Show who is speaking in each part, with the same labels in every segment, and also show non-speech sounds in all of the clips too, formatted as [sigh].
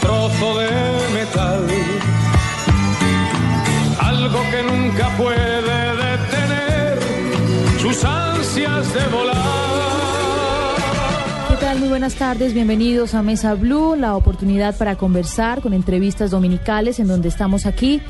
Speaker 1: trozo de metal. Algo que nunca puede detener sus ansias de volar.
Speaker 2: ¿Qué tal? Muy buenas tardes, bienvenidos a Mesa Blue, la oportunidad para conversar con entrevistas dominicales en donde estamos aquí.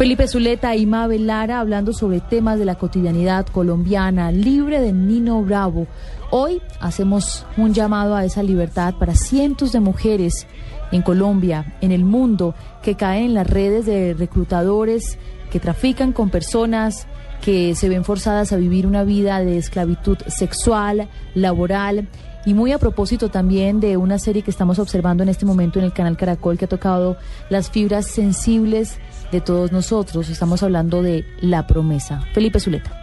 Speaker 2: Felipe Zuleta y Mabel Lara hablando sobre temas de la cotidianidad colombiana, libre de Nino Bravo. Hoy hacemos un llamado a esa libertad para cientos de mujeres en Colombia, en el mundo, que caen en las redes de reclutadores que trafican con personas, que se ven forzadas a vivir una vida de esclavitud sexual, laboral. Y muy a propósito también de una serie que estamos observando en este momento en el canal Caracol que ha tocado las fibras sensibles de todos nosotros. Estamos hablando de La Promesa. Felipe Zuleta.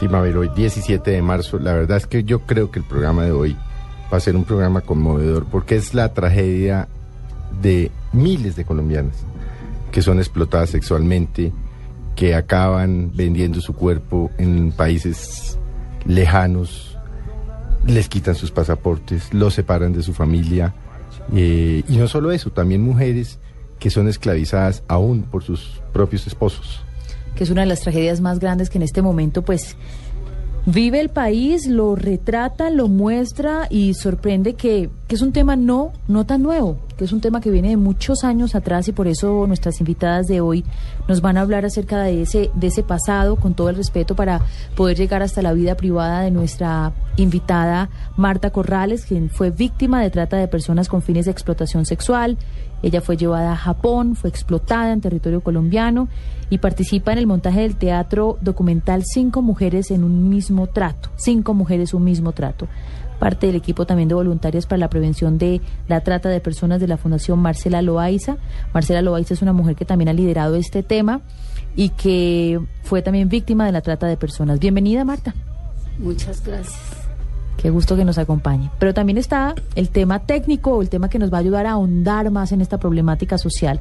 Speaker 3: Sí, Mabel, hoy 17 de marzo. La verdad es que yo creo que el programa de hoy va a ser un programa conmovedor porque es la tragedia de miles de colombianas que son explotadas sexualmente, que acaban vendiendo su cuerpo en países lejanos, les quitan sus pasaportes, los separan de su familia. Eh, y no solo eso, también mujeres que son esclavizadas aún por sus propios esposos.
Speaker 2: Que es una de las tragedias más grandes que en este momento, pues, vive el país, lo retrata, lo muestra y sorprende que, que, es un tema no, no tan nuevo, que es un tema que viene de muchos años atrás y por eso nuestras invitadas de hoy nos van a hablar acerca de ese, de ese pasado con todo el respeto para poder llegar hasta la vida privada de nuestra invitada Marta Corrales, quien fue víctima de trata de personas con fines de explotación sexual. Ella fue llevada a Japón, fue explotada en territorio colombiano y participa en el montaje del teatro documental Cinco Mujeres en un mismo trato. Cinco Mujeres, un mismo trato. Parte del equipo también de voluntarias para la prevención de la trata de personas de la Fundación Marcela Loaiza. Marcela Loaiza es una mujer que también ha liderado este tema y que fue también víctima de la trata de personas. Bienvenida, Marta.
Speaker 4: Muchas gracias.
Speaker 2: Qué gusto que nos acompañe. Pero también está el tema técnico, el tema que nos va a ayudar a ahondar más en esta problemática social.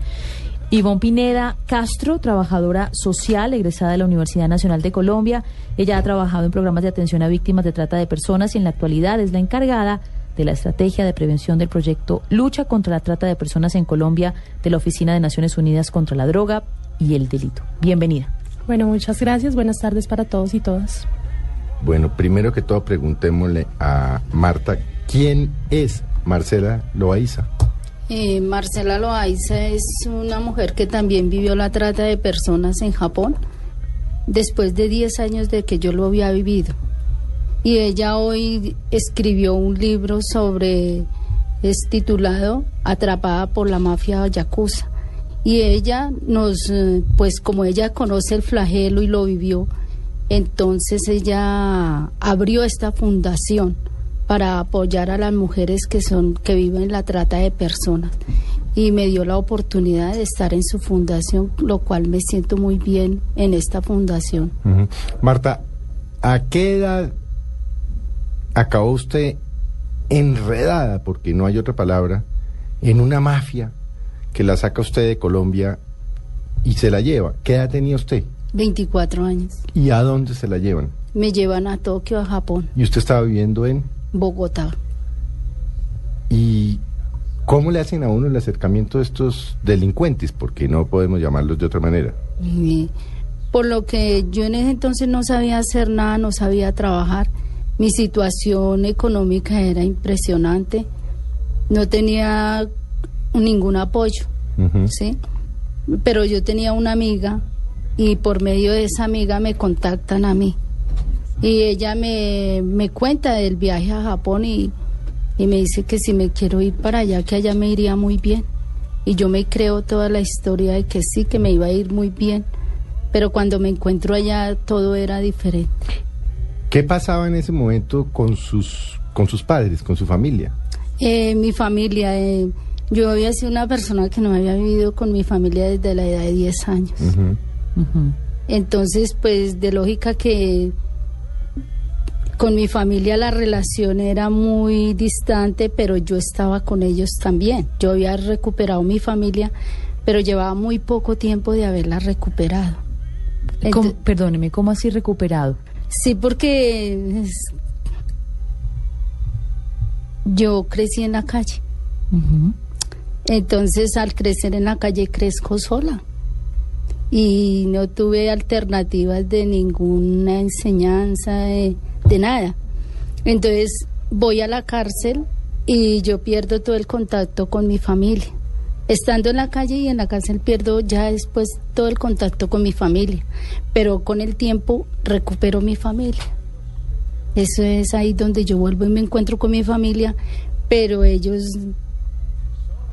Speaker 2: Ivonne Pineda Castro, trabajadora social, egresada de la Universidad Nacional de Colombia. Ella ha trabajado en programas de atención a víctimas de trata de personas y en la actualidad es la encargada de la estrategia de prevención del proyecto Lucha contra la Trata de Personas en Colombia de la Oficina de Naciones Unidas contra la Droga y el Delito. Bienvenida.
Speaker 5: Bueno, muchas gracias. Buenas tardes para todos y todas.
Speaker 3: Bueno, primero que todo preguntémosle a Marta, ¿quién es Marcela Loaiza?
Speaker 4: Eh, Marcela Loaiza es una mujer que también vivió la trata de personas en Japón después de 10 años de que yo lo había vivido. Y ella hoy escribió un libro sobre, es titulado Atrapada por la mafia yakuza. Y ella nos, pues como ella conoce el flagelo y lo vivió, entonces ella abrió esta fundación para apoyar a las mujeres que son que viven la trata de personas y me dio la oportunidad de estar en su fundación, lo cual me siento muy bien en esta fundación.
Speaker 3: Uh -huh. Marta, ¿a qué edad acabó usted enredada, porque no hay otra palabra, en una mafia que la saca usted de Colombia y se la lleva? ¿Qué edad tenía usted?
Speaker 4: 24 años.
Speaker 3: ¿Y a dónde se la llevan?
Speaker 4: Me llevan a Tokio, a Japón.
Speaker 3: ¿Y usted estaba viviendo en?
Speaker 4: Bogotá.
Speaker 3: ¿Y cómo le hacen a uno el acercamiento de estos delincuentes? Porque no podemos llamarlos de otra manera.
Speaker 4: Y por lo que yo en ese entonces no sabía hacer nada, no sabía trabajar. Mi situación económica era impresionante. No tenía ningún apoyo, uh -huh. ¿sí? Pero yo tenía una amiga y por medio de esa amiga me contactan a mí. Y ella me, me cuenta del viaje a Japón y, y, me dice que si me quiero ir para allá, que allá me iría muy bien. Y yo me creo toda la historia de que sí, que me iba a ir muy bien. Pero cuando me encuentro allá todo era diferente.
Speaker 3: ¿Qué pasaba en ese momento con sus, con sus padres, con su familia?
Speaker 4: Eh, mi familia, eh, yo había sido una persona que no había vivido con mi familia desde la edad de 10 años. Uh -huh. Uh -huh. Entonces, pues de lógica que con mi familia la relación era muy distante, pero yo estaba con ellos también. Yo había recuperado mi familia, pero llevaba muy poco tiempo de haberla recuperado.
Speaker 2: ¿Cómo, perdóneme, ¿cómo así recuperado?
Speaker 4: Sí, porque yo crecí en la calle. Uh -huh. Entonces, al crecer en la calle, crezco sola. Y no tuve alternativas de ninguna enseñanza, de, de nada. Entonces, voy a la cárcel y yo pierdo todo el contacto con mi familia. Estando en la calle y en la cárcel pierdo ya después todo el contacto con mi familia, pero con el tiempo recupero mi familia. Eso es ahí donde yo vuelvo y me encuentro con mi familia, pero ellos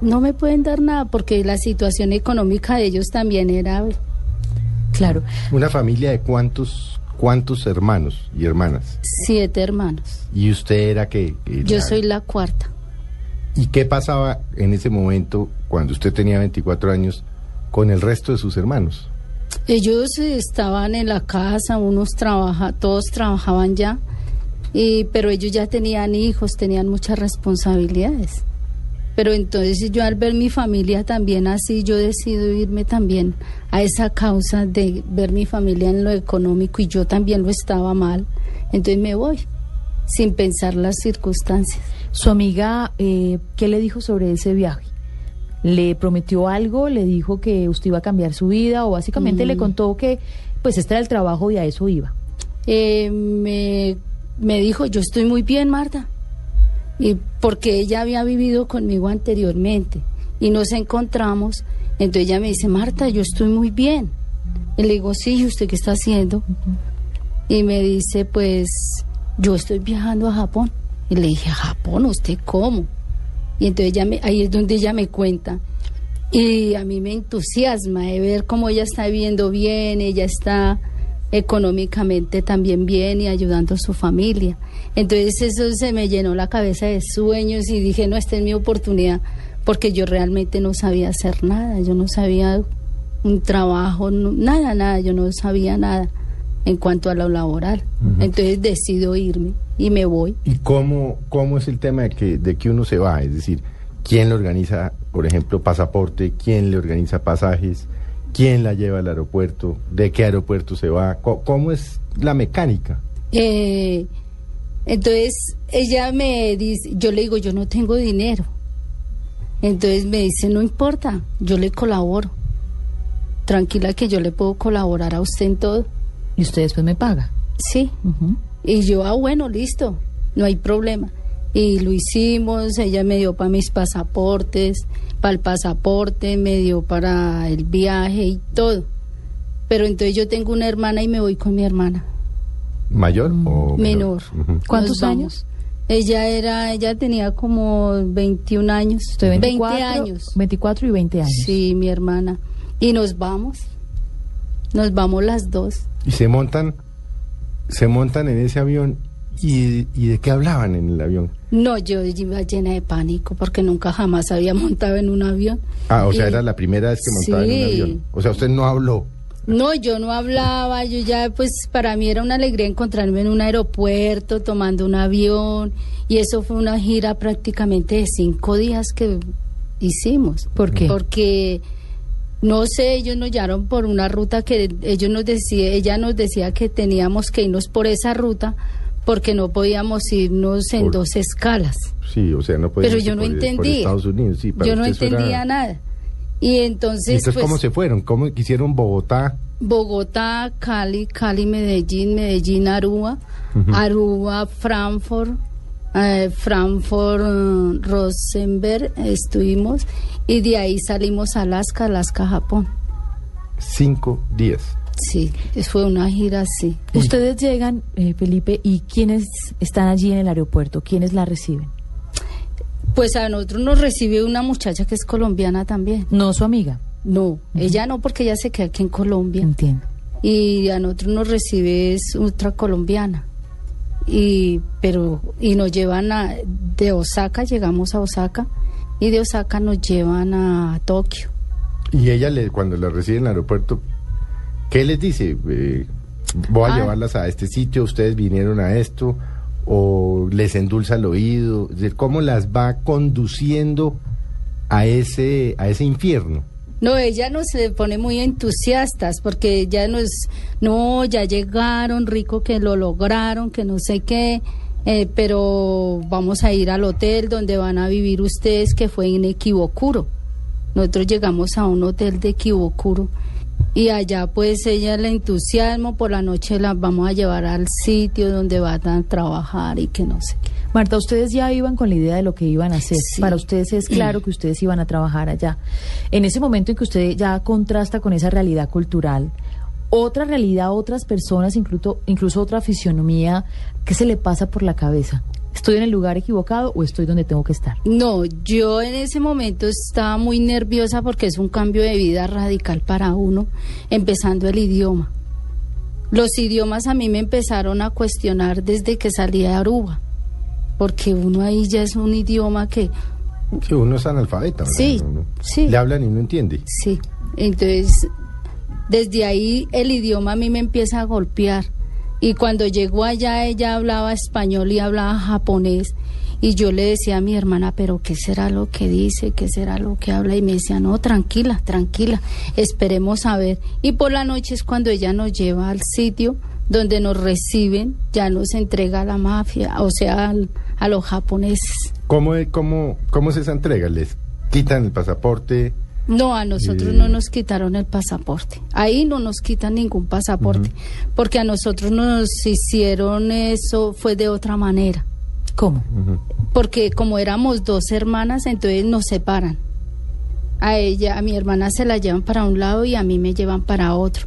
Speaker 4: no me pueden dar nada porque la situación económica de ellos también era
Speaker 2: Claro.
Speaker 3: ¿Una familia de cuántos, cuántos hermanos y hermanas?
Speaker 4: siete hermanos.
Speaker 3: ¿Y usted era que
Speaker 4: Yo soy la cuarta.
Speaker 3: ¿Y qué pasaba en ese momento, cuando usted tenía 24 años, con el resto de sus hermanos?
Speaker 4: Ellos estaban en la casa, unos trabaja, todos trabajaban ya, y, pero ellos ya tenían hijos, tenían muchas responsabilidades. Pero entonces yo al ver mi familia también así, yo decido irme también a esa causa de ver mi familia en lo económico y yo también lo estaba mal. Entonces me voy, sin pensar las circunstancias.
Speaker 2: Su amiga, eh, ¿qué le dijo sobre ese viaje? ¿Le prometió algo? ¿Le dijo que usted iba a cambiar su vida? ¿O básicamente le contó que pues este era el trabajo y a eso iba?
Speaker 4: Eh, me, me dijo, yo estoy muy bien, Marta. Y porque ella había vivido conmigo anteriormente y nos encontramos, entonces ella me dice, Marta, yo estoy muy bien. Y le digo, sí, ¿y usted qué está haciendo? Y me dice, pues yo estoy viajando a Japón. Y le dije, ¿a Japón? ¿Usted cómo? Y entonces ella me, ahí es donde ella me cuenta. Y a mí me entusiasma de ver cómo ella está viviendo bien, ella está económicamente también bien y ayudando a su familia. Entonces eso se me llenó la cabeza de sueños y dije, no, esta es mi oportunidad, porque yo realmente no sabía hacer nada, yo no sabía un trabajo, no- nada, nada, yo no sabía nada en cuanto a lo laboral. Entonces decido irme y me voy.
Speaker 3: ¿Y cómo, cómo es el tema de que, de que uno se va? Es decir, ¿quién le organiza, por ejemplo, pasaporte? ¿Quién le organiza pasajes? ¿Quién la lleva al aeropuerto? ¿De qué aeropuerto se va? ¿Cómo, es la mecánica?
Speaker 4: Eh, entonces ella me dice, yo le digo, yo no tengo dinero. Entonces me dice, no importa, yo le colaboro. Tranquila que yo le puedo colaborar a usted en todo.
Speaker 2: Y usted después me paga.
Speaker 4: Sí. Y yo, ah, bueno, listo, no hay problema. Y lo hicimos, ella me dio para mis pasaportes, para el pasaporte, me dio para el viaje y todo. Pero entonces yo tengo una hermana y me voy con mi hermana.
Speaker 3: ¿Mayor o
Speaker 4: Menor.
Speaker 2: ¿Cuántos años?
Speaker 4: Ella era, ella tenía como 21 años.
Speaker 2: Usted 24,
Speaker 4: 20 años.
Speaker 2: 24 y 20 años.
Speaker 4: Sí, mi hermana. Y nos vamos. Nos vamos las dos.
Speaker 3: Y se montan, se montan en ese avión y, y de qué hablaban en el avión.
Speaker 4: No, yo iba llena de pánico porque nunca jamás había [laughs] montado en un avión.
Speaker 3: Ah, o sea, era la primera vez que montaba en un avión. O sea, usted no habló.
Speaker 4: No, yo no hablaba, yo ya pues para mí era una alegría encontrarme en un aeropuerto tomando un avión y eso fue una gira prácticamente de cinco días que hicimos.
Speaker 2: ¿Por qué?
Speaker 4: Porque no sé, ellos nos llevaron por una ruta que ellos nos decía, ella nos decía que teníamos que irnos por esa ruta porque no podíamos irnos en
Speaker 3: Por-
Speaker 4: dos escalas.
Speaker 3: Sí, o sea, no podía
Speaker 4: Pero yo no entendía.
Speaker 3: Estados Unidos, sí,
Speaker 4: Yo no
Speaker 3: era-
Speaker 4: entendía nada. Y entonces,
Speaker 3: ¿Y entonces
Speaker 4: pues,
Speaker 3: cómo se fueron? ¿Cómo quisieron Bogotá?
Speaker 4: Bogotá, Cali, Cali, Medellín, Medellín, Aruba, Aruba, Frankfurt, eh, Frankfurt, eh, Rosenberg, estuvimos y de ahí salimos a Alaska, Alaska, Japón.
Speaker 3: Cinco días.
Speaker 4: Sí, fue una gira así.
Speaker 2: Ustedes llegan, eh, Felipe, y ¿quiénes están allí en el aeropuerto? ¿Quiénes la reciben?
Speaker 4: Pues a nosotros nos recibe una muchacha que es colombiana también.
Speaker 2: No su amiga.
Speaker 4: No, ella no, porque ella se queda aquí en Colombia.
Speaker 2: Entiendo.
Speaker 4: y a nosotros nos recibe es otra colombiana y pero y nos llevan a de Osaka llegamos a Osaka y de Osaka nos llevan a Tokio
Speaker 3: Y ella, le, cuando la recibe en el aeropuerto, ¿qué les dice? Eh, voy a
Speaker 4: Ah.
Speaker 3: llevarlas a este sitio, ustedes vinieron a esto, o les endulza el oído. Es decir, ¿Cómo las va conduciendo a ese, a ese infierno?
Speaker 4: no ella nos se pone muy entusiastas porque ya nos no ya llegaron rico que lo lograron que no sé qué eh, pero vamos a ir al hotel donde van a vivir ustedes que fue en Equivocuro Nosotros llegamos a un hotel de Kibokuro y allá pues ella le entusiasmo, por la noche la vamos a llevar al sitio donde van a trabajar y que no sé qué.
Speaker 2: Marta, ustedes ya iban con la idea de lo que iban a hacer.
Speaker 4: Sí.
Speaker 2: Para ustedes es claro que ustedes iban a trabajar allá. En ese momento en que usted ya contrasta con esa realidad cultural, otra realidad, otras personas, incluso, incluso otra fisionomía, ¿qué se le pasa por la cabeza? ¿Estoy en el lugar equivocado o estoy donde tengo que estar?
Speaker 4: No, yo en ese momento estaba muy nerviosa porque es un cambio de vida radical para uno, empezando el idioma. Los idiomas a mí me empezaron a cuestionar desde que salí de Aruba, porque uno ahí ya es un idioma que,
Speaker 3: Sí, uno es analfabeta. ¿verdad?
Speaker 4: Sí,
Speaker 3: Uno-
Speaker 4: sí.
Speaker 3: Le hablan y no entiende.
Speaker 4: sí, entonces desde ahí el idioma a mí me empieza a golpear. Y cuando llegó allá ella hablaba español y hablaba japonés. Y yo le decía a mi hermana, pero ¿qué será lo que dice? ¿Qué será lo que habla? Y me decía, no, tranquila, tranquila, esperemos a ver. Y por la noche es cuando ella nos lleva al sitio donde nos reciben, ya nos entrega a la mafia, o sea, al- a los japoneses.
Speaker 3: ¿Cómo, cómo, ¿Cómo es entrega? ¿Les quitan el pasaporte?
Speaker 4: No, a nosotros
Speaker 3: Eh.
Speaker 4: no nos quitaron el pasaporte. Ahí no nos quitan ningún pasaporte, porque a nosotros nos hicieron eso, fue de otra manera.
Speaker 2: ¿Cómo?
Speaker 4: Porque como éramos dos hermanas, entonces nos separan. A ella, a mi hermana se la llevan para un lado y a mí me llevan para otro.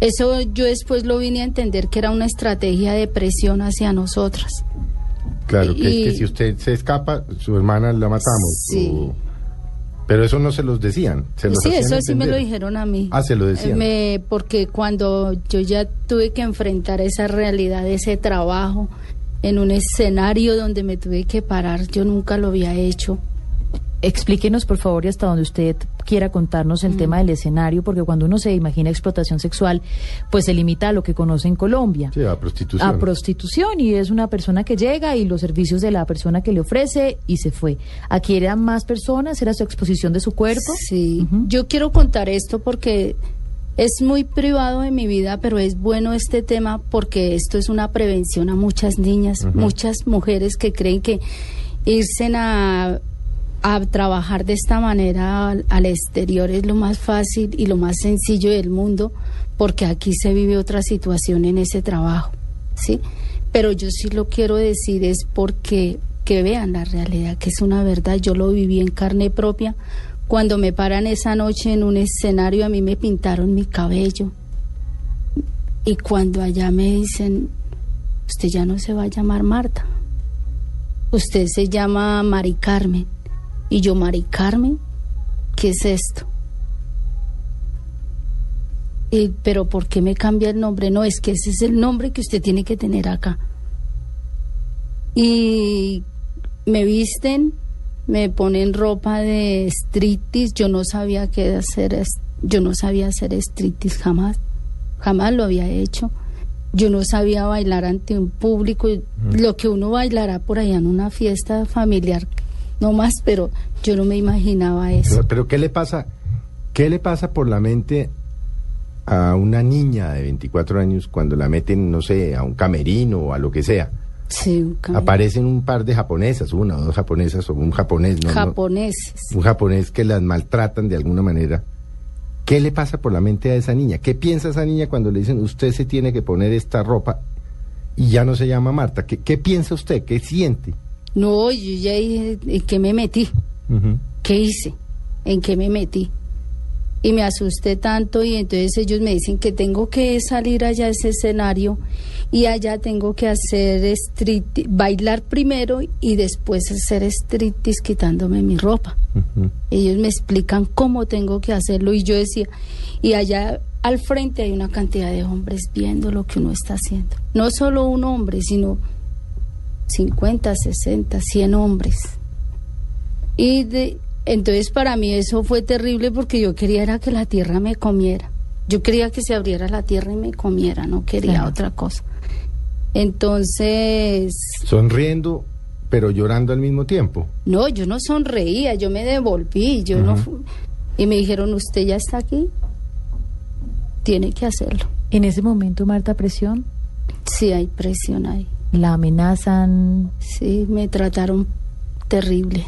Speaker 4: Eso yo después lo vine a entender que era una estrategia de presión hacia nosotras.
Speaker 3: Claro, que es que si usted se escapa, su hermana la matamos.
Speaker 4: Sí.
Speaker 3: o- Pero eso no se los decían. Se los
Speaker 4: Sí, eso sí me lo dijeron a mí.
Speaker 3: Ah, se lo decían.
Speaker 4: Me- porque cuando yo ya tuve que enfrentar esa realidad, ese trabajo, en un escenario donde me tuve que parar, yo nunca lo había hecho.
Speaker 2: Explíquenos, por favor, y hasta donde usted quiera contarnos
Speaker 4: Mm.
Speaker 2: el tema del escenario, porque cuando uno se imagina explotación sexual, pues se limita a lo que conoce en Colombia.
Speaker 3: Sí, a prostitución.
Speaker 2: a prostitución y es una persona que llega y los servicios de la persona que le ofrece y se fue. Aquí eran más personas, era su exposición de su cuerpo.
Speaker 4: Sí, yo quiero contar esto porque es muy privado de mi vida, pero es bueno este tema porque esto es una prevención a muchas niñas, muchas mujeres que creen que irse a, a trabajar de esta manera al, exterior es lo más fácil y lo más sencillo del mundo, porque aquí se vive otra situación en ese trabajo, ¿sí? Pero yo sí lo quiero decir es porque que vean la realidad, que es una verdad, yo lo viví en carne propia. Cuando me paran esa noche en un escenario, a mí me pintaron mi cabello. Y cuando allá me dicen, usted ya no se va a llamar Marta, usted se llama Mari Carmen. Y yo, Mari Carmen, ¿qué es esto? Y, pero ¿por qué me cambia el nombre? No, es que ese es el nombre que usted tiene que tener acá. Y me visten, me ponen ropa de striptease. Yo no sabía qué hacer, yo no sabía hacer striptease jamás, jamás lo había hecho. Yo no sabía bailar ante un público, lo que uno bailará por allá en una fiesta familiar, no más, pero yo no me imaginaba eso.
Speaker 3: Pero, pero ¿qué le pasa? ¿Qué le pasa por la mente a una niña de 24 años cuando la meten, no sé, a un camerino o a lo que sea?
Speaker 4: Sí, un.
Speaker 3: Aparecen un par de japonesas, una o dos japonesas o un japonés, ¿no? no,
Speaker 4: japoneses.
Speaker 3: un japonés que las maltratan de alguna manera. ¿Qué le pasa por la mente a esa niña? ¿Qué piensa esa niña cuando le dicen usted se tiene que poner esta ropa y ya no se llama Marta? ¿Qué, qué piensa usted? ¿Qué siente?
Speaker 4: No, yo ya dije, ¿en qué me metí? ¿Qué hice? ¿En qué me metí? Y me asusté tanto y entonces ellos me dicen que tengo que salir allá a ese escenario y allá tengo que hacer street, bailar primero y después hacer striptease quitándome mi ropa. Ellos me explican cómo tengo que hacerlo y yo decía, y allá al frente hay una cantidad de hombres viendo lo que uno está haciendo. No solo un hombre, sino 50, 60, 100 hombres. Y de, entonces para mí eso fue terrible porque yo quería era que la tierra me comiera. Yo quería que se abriera la tierra y me comiera, no quería
Speaker 2: Claro.
Speaker 4: otra cosa. Entonces,
Speaker 3: Sonriendo, pero llorando al mismo tiempo.
Speaker 4: no, yo no sonreía, yo me devolví, yo no fu- y me dijeron, "¿Usted ya está aquí? Tiene que hacerlo."
Speaker 2: En ese momento, Marta, presión,
Speaker 4: Sí, hay presión ahí.
Speaker 2: La amenazan.
Speaker 4: Sí, me trataron terrible.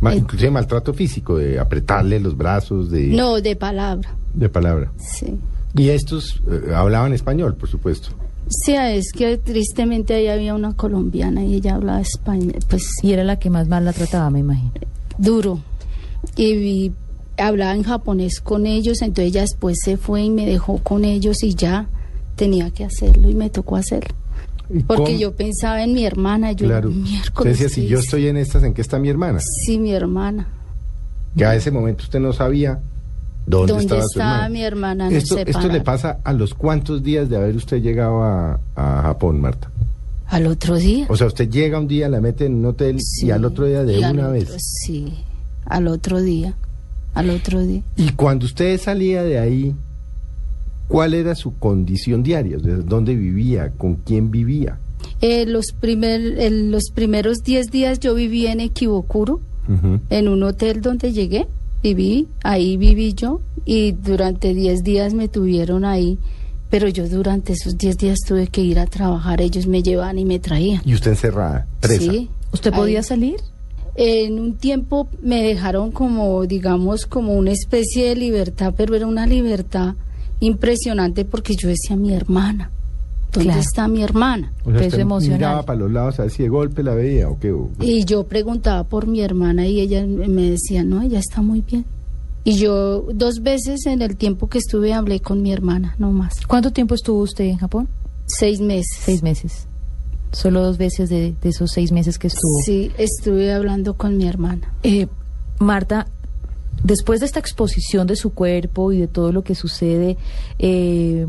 Speaker 3: Ma-
Speaker 4: Eh,
Speaker 3: inclusive maltrato físico, de apretarle los brazos, de,
Speaker 4: No, de palabra,
Speaker 3: de palabra.
Speaker 4: sí.
Speaker 3: Y estos eh, hablaban español, por supuesto.
Speaker 4: Sí, es que tristemente ahí había una colombiana y ella hablaba español, pues
Speaker 2: Y era la que más mal la trataba, me imagino.
Speaker 4: duro. Y, hablaba en japonés con ellos, entonces ella después se fue y me dejó con ellos y ya tenía que hacerlo y me tocó hacerlo.
Speaker 3: ¿Y
Speaker 4: Porque
Speaker 3: cómo?
Speaker 4: yo pensaba en mi hermana, yo
Speaker 3: Claro. Usted
Speaker 4: miércoles.
Speaker 3: decía, si
Speaker 4: ¿qué
Speaker 3: yo estoy en estas, ¿en qué está mi hermana?
Speaker 4: Sí, mi hermana.
Speaker 3: Que a ese momento usted no sabía dónde,
Speaker 4: ¿Dónde
Speaker 3: estaba su hermana.
Speaker 4: mi hermana?
Speaker 3: Esto, esto le pasa a los cuantos días de haber usted llegado a, a Japón, Marta.
Speaker 4: Al otro día.
Speaker 3: O sea, usted llega un día, la mete en un hotel
Speaker 4: Sí,
Speaker 3: y al otro día de una
Speaker 4: otro-
Speaker 3: vez.
Speaker 4: Sí, al otro día. Al otro día.
Speaker 3: Y cuando usted salía de ahí, ¿cuál era su condición diaria? ¿Dónde vivía? ¿Con quién vivía?
Speaker 4: Eh, los, primer, el- los primeros 10 días yo viví en Equivocuro, en un hotel donde llegué. Viví, ahí viví yo y durante 10 días me tuvieron ahí. Pero yo durante esos 10 días tuve que ir a trabajar. Ellos me llevaban y me traían.
Speaker 3: Y usted encerrada, presa.
Speaker 4: Sí.
Speaker 2: ¿Usted
Speaker 4: ahí.
Speaker 2: podía salir?
Speaker 4: En un tiempo me dejaron como, digamos, como una especie de libertad, pero era una libertad impresionante porque yo decía, mi hermana, ¿dónde
Speaker 2: Claro.
Speaker 4: está mi hermana?
Speaker 3: O sea,
Speaker 2: Peso
Speaker 3: usted
Speaker 2: emocional.
Speaker 3: miraba para los lados a ver si de golpe la veía o qué. o-
Speaker 4: Y yo preguntaba por mi hermana y ella me decía, no, ella está muy bien. Y yo dos veces en el tiempo que estuve hablé con mi hermana, no más.
Speaker 2: ¿Cuánto tiempo estuvo usted en Japón?
Speaker 4: Seis meses.
Speaker 2: Seis meses. Solo dos veces de, de esos seis meses que estuvo.
Speaker 4: Sí, estuve hablando con mi hermana.
Speaker 2: Eh, Marta, después de esta exposición de su cuerpo y de todo lo que sucede, eh,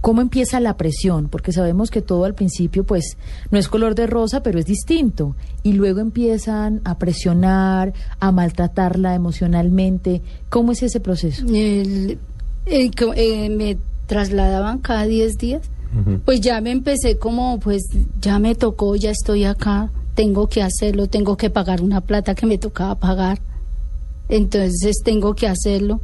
Speaker 2: ¿cómo empieza la presión? Porque sabemos que todo al principio, pues, no es color de rosa, pero es distinto. Y luego empiezan a presionar, a maltratarla emocionalmente. ¿Cómo es ese proceso?
Speaker 4: El- el co- eh, me trasladaban cada 10 días. Pues ya me empecé como, pues ya me tocó, ya estoy acá, tengo que hacerlo, tengo que pagar una plata que me tocaba pagar. Entonces tengo que hacerlo.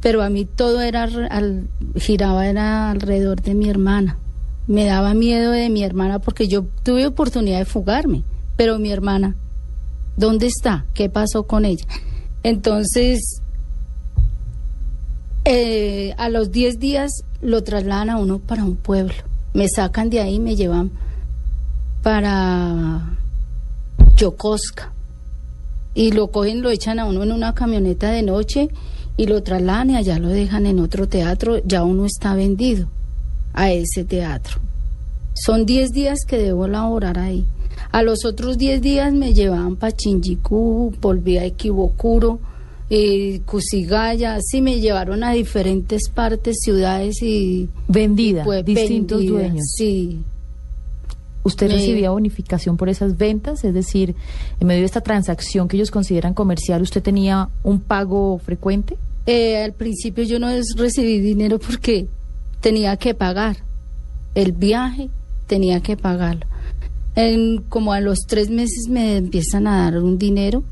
Speaker 4: Pero a mí todo era, al- giraba era alrededor de mi hermana. Me daba miedo de mi hermana porque yo tuve oportunidad de fugarme, pero mi hermana, ¿dónde está? ¿Qué pasó con ella? Entonces, eh, a los 10 días lo trasladan a uno para un pueblo. Me sacan de ahí me llevan para Yokosuka. Y lo cogen, lo echan a uno en una camioneta de noche y lo trasladan y allá lo dejan en otro teatro. Ya uno está vendido a ese teatro. Son 10 días que debo laborar ahí. A los otros 10 días me llevaban para Shinjuku, volví a Equivocuro, eh, Kusigaya, sí me llevaron a diferentes partes, ciudades y...
Speaker 2: Vendida,
Speaker 4: pues,
Speaker 2: distintos
Speaker 4: vendidas,
Speaker 2: dueños.
Speaker 4: Sí,
Speaker 2: ¿Usted
Speaker 4: Me-
Speaker 2: recibía bonificación por esas ventas? Es decir, en medio de esta transacción que ellos consideran comercial, ¿usted tenía un pago frecuente?
Speaker 4: Eh, al principio yo no recibí dinero porque tenía que pagar el viaje, tenía que pagarlo. En, como a los tres meses me empiezan a dar un dinero,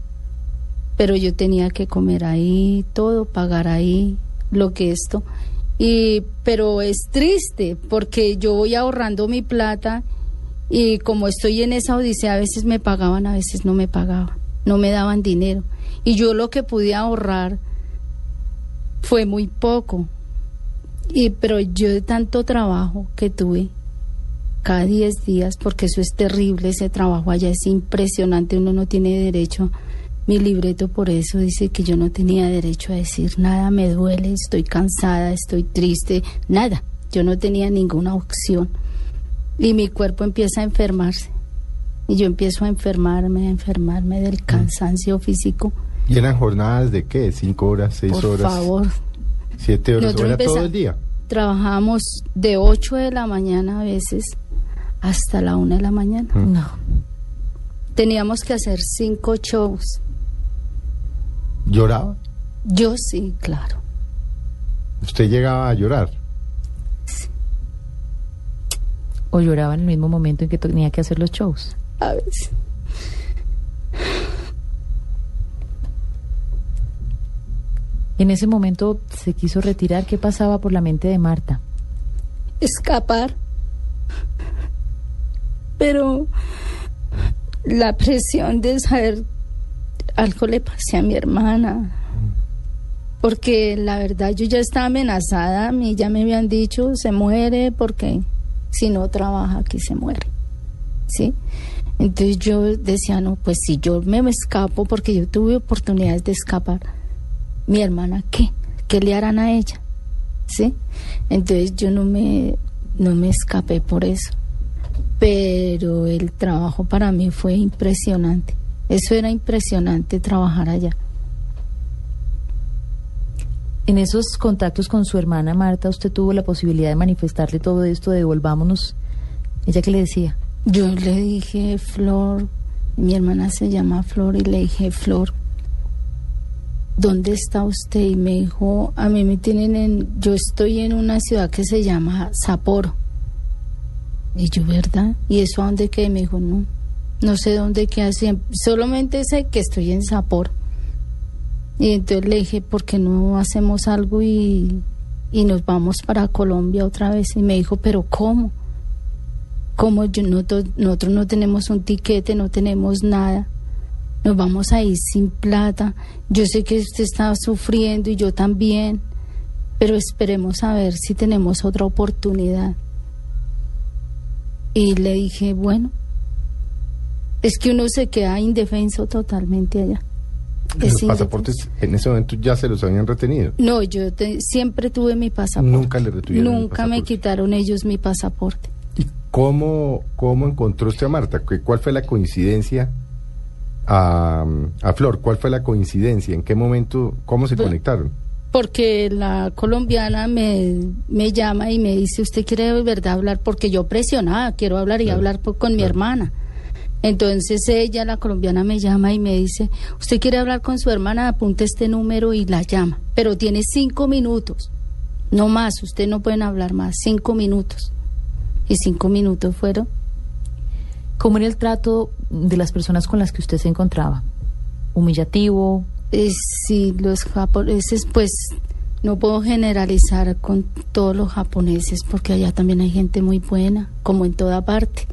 Speaker 4: pero yo tenía que comer ahí, todo, pagar ahí, lo que esto. Y, pero es triste porque yo voy ahorrando mi plata y como estoy en esa odisea, a veces me pagaban, a veces no me pagaban, no me daban dinero. Y yo lo que pude ahorrar fue muy poco. Y pero yo de tanto trabajo que tuve cada 10 días, porque eso es terrible, ese trabajo allá es impresionante, uno no tiene derecho. Mi libreto por eso dice que yo no tenía derecho a decir nada, me duele, estoy cansada, estoy triste, nada. Yo no tenía ninguna opción. Y mi cuerpo empieza a enfermarse. Y yo empiezo a enfermarme, a enfermarme del cansancio físico.
Speaker 3: ¿Y eran jornadas de qué? ¿Cinco horas, seis
Speaker 4: Por
Speaker 3: horas,
Speaker 4: favor,
Speaker 3: siete horas? ¿O
Speaker 4: Nosotros
Speaker 3: era todo el día?
Speaker 4: Trabajamos de 8 de la mañana a veces hasta la 1 de la mañana.
Speaker 3: Mm.
Speaker 2: No.
Speaker 4: Teníamos que hacer cinco shows.
Speaker 3: ¿Lloraba?
Speaker 4: Yo sí, claro.
Speaker 3: ¿Usted llegaba a llorar?
Speaker 2: ¿O lloraba en el mismo momento en que tenía que hacer los shows?
Speaker 4: A veces.
Speaker 2: En ese momento se quiso retirar. ¿Qué pasaba por la mente de Marta?
Speaker 4: Escapar. Pero la presión de saber algo le pasé a mi hermana. Porque la verdad yo ya estaba amenazada, a mí ya me habían dicho, se muere porque si no trabaja aquí se muere. ¿Sí? Entonces yo decía, no, pues si yo me escapo, porque yo tuve oportunidades de escapar, mi hermana, ¿qué? ¿Qué le harán a ella? ¿Sí? Entonces yo no me, no me escapé por eso. Pero el trabajo para mí fue impresionante. Eso era impresionante trabajar allá.
Speaker 2: En esos contactos con su hermana Marta, usted tuvo la posibilidad de manifestarle todo esto de devolvámonos. ¿Ella qué le decía?
Speaker 4: Yo le dije, Flor, mi hermana se llama Flor, y le dije, Flor, ¿dónde está usted? Y me dijo, a mí me tienen en, yo estoy en una ciudad que se llama Sapporo. Y yo, ¿verdad? ¿Y eso a dónde quedé? Me dijo, no, no sé dónde queda, solamente sé que estoy en Sapporo. Y entonces le dije, ¿por qué no hacemos algo y, y nos vamos para Colombia otra vez? Y me dijo, ¿pero cómo? ¿Cómo yo, nosotros, nosotros no tenemos un tiquete, no tenemos nada? Nos vamos a ir sin plata. Yo sé que usted está sufriendo y yo también, pero esperemos a ver si tenemos otra oportunidad. Y le dije, bueno, es que uno se queda indefenso totalmente allá.
Speaker 3: Los pasaportes en ese momento ya se los habían retenido.
Speaker 4: No, yo siempre tuve mi pasaporte.
Speaker 3: Nunca le retuvieron.
Speaker 4: Nunca me quitaron ellos mi pasaporte.
Speaker 3: ¿Y cómo, cómo encontró usted a Marta? ¿Cuál fue la coincidencia a, a Flor? ¿Cuál fue la coincidencia? ¿En qué momento? ¿Cómo se conectaron?
Speaker 4: Porque la colombiana me, me llama y me dice, ¿usted quiere de verdad hablar? Porque yo presionaba, quiero hablar y hablar con mi hermana. Entonces ella, la colombiana, me llama y me dice, usted quiere hablar con su hermana, apunte este número y la llama, pero tiene cinco minutos, no más, usted no pueden hablar más, cinco minutos. Y cinco minutos fueron.
Speaker 2: ¿Cómo era el trato de las personas con las que usted se encontraba? ¿Humillativo?
Speaker 4: Eh, sí, los japoneses, pues no puedo generalizar con todos los japoneses porque allá también hay gente muy buena, como en toda parte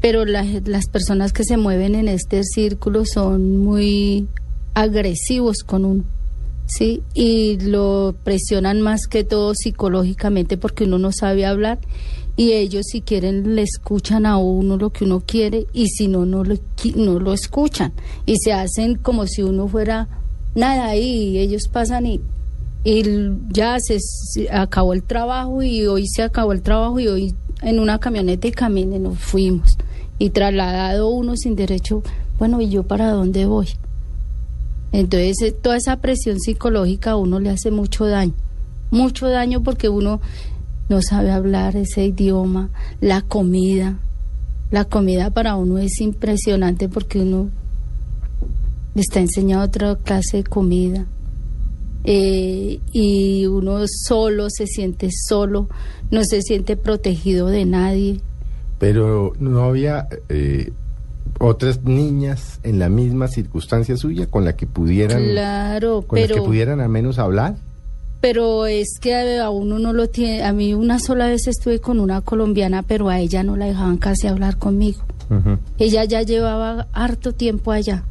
Speaker 4: pero las personas que se mueven en este círculo son muy agresivos con uno, ¿sí? Y lo presionan más que todo psicológicamente porque uno no sabe hablar y ellos si quieren le escuchan a uno lo que uno quiere y si no, no lo, no lo escuchan y se hacen como si uno fuera nada y ellos pasan y, y ya se, acabó el trabajo y hoy se acabó el trabajo y hoy en una camioneta y camine nos fuimos y trasladado uno sin derecho, bueno, ¿y yo para dónde voy? Entonces, eh, toda esa presión psicológica a uno le hace mucho daño, mucho daño porque uno no sabe hablar ese idioma, la comida, la comida para uno es impresionante porque uno está enseñado otra clase de comida. Eh, y uno solo se siente solo, no se siente protegido de nadie.
Speaker 3: Pero no había eh, otras niñas en la misma circunstancia suya con la que pudieran,
Speaker 4: claro,
Speaker 3: con que pudieran al menos hablar.
Speaker 4: Pero es que a uno no lo tiene. A mí una sola vez estuve con una colombiana, pero a ella no la dejaban casi hablar conmigo. Ella ya llevaba harto tiempo allá.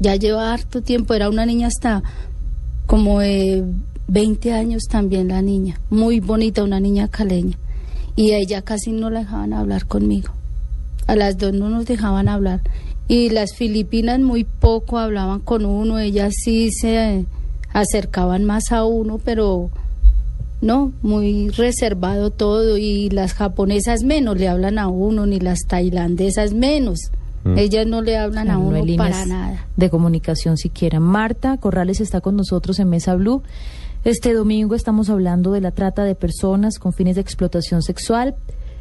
Speaker 4: Ya lleva harto tiempo. Era una niña hasta como de 20 años también la niña. Muy bonita, una niña caleña y a ella casi no la dejaban hablar conmigo. A las dos no nos dejaban hablar. Y las filipinas muy poco hablaban con uno, ellas sí se acercaban más a uno, pero no, muy reservado todo. Y las japonesas menos le hablan a uno, ni las tailandesas menos. Mm. Ellas no le hablan a uno para nada.
Speaker 2: De comunicación siquiera. Marta Corrales está con nosotros en Mesa Blue. Este domingo estamos hablando de la trata de personas con fines de explotación sexual.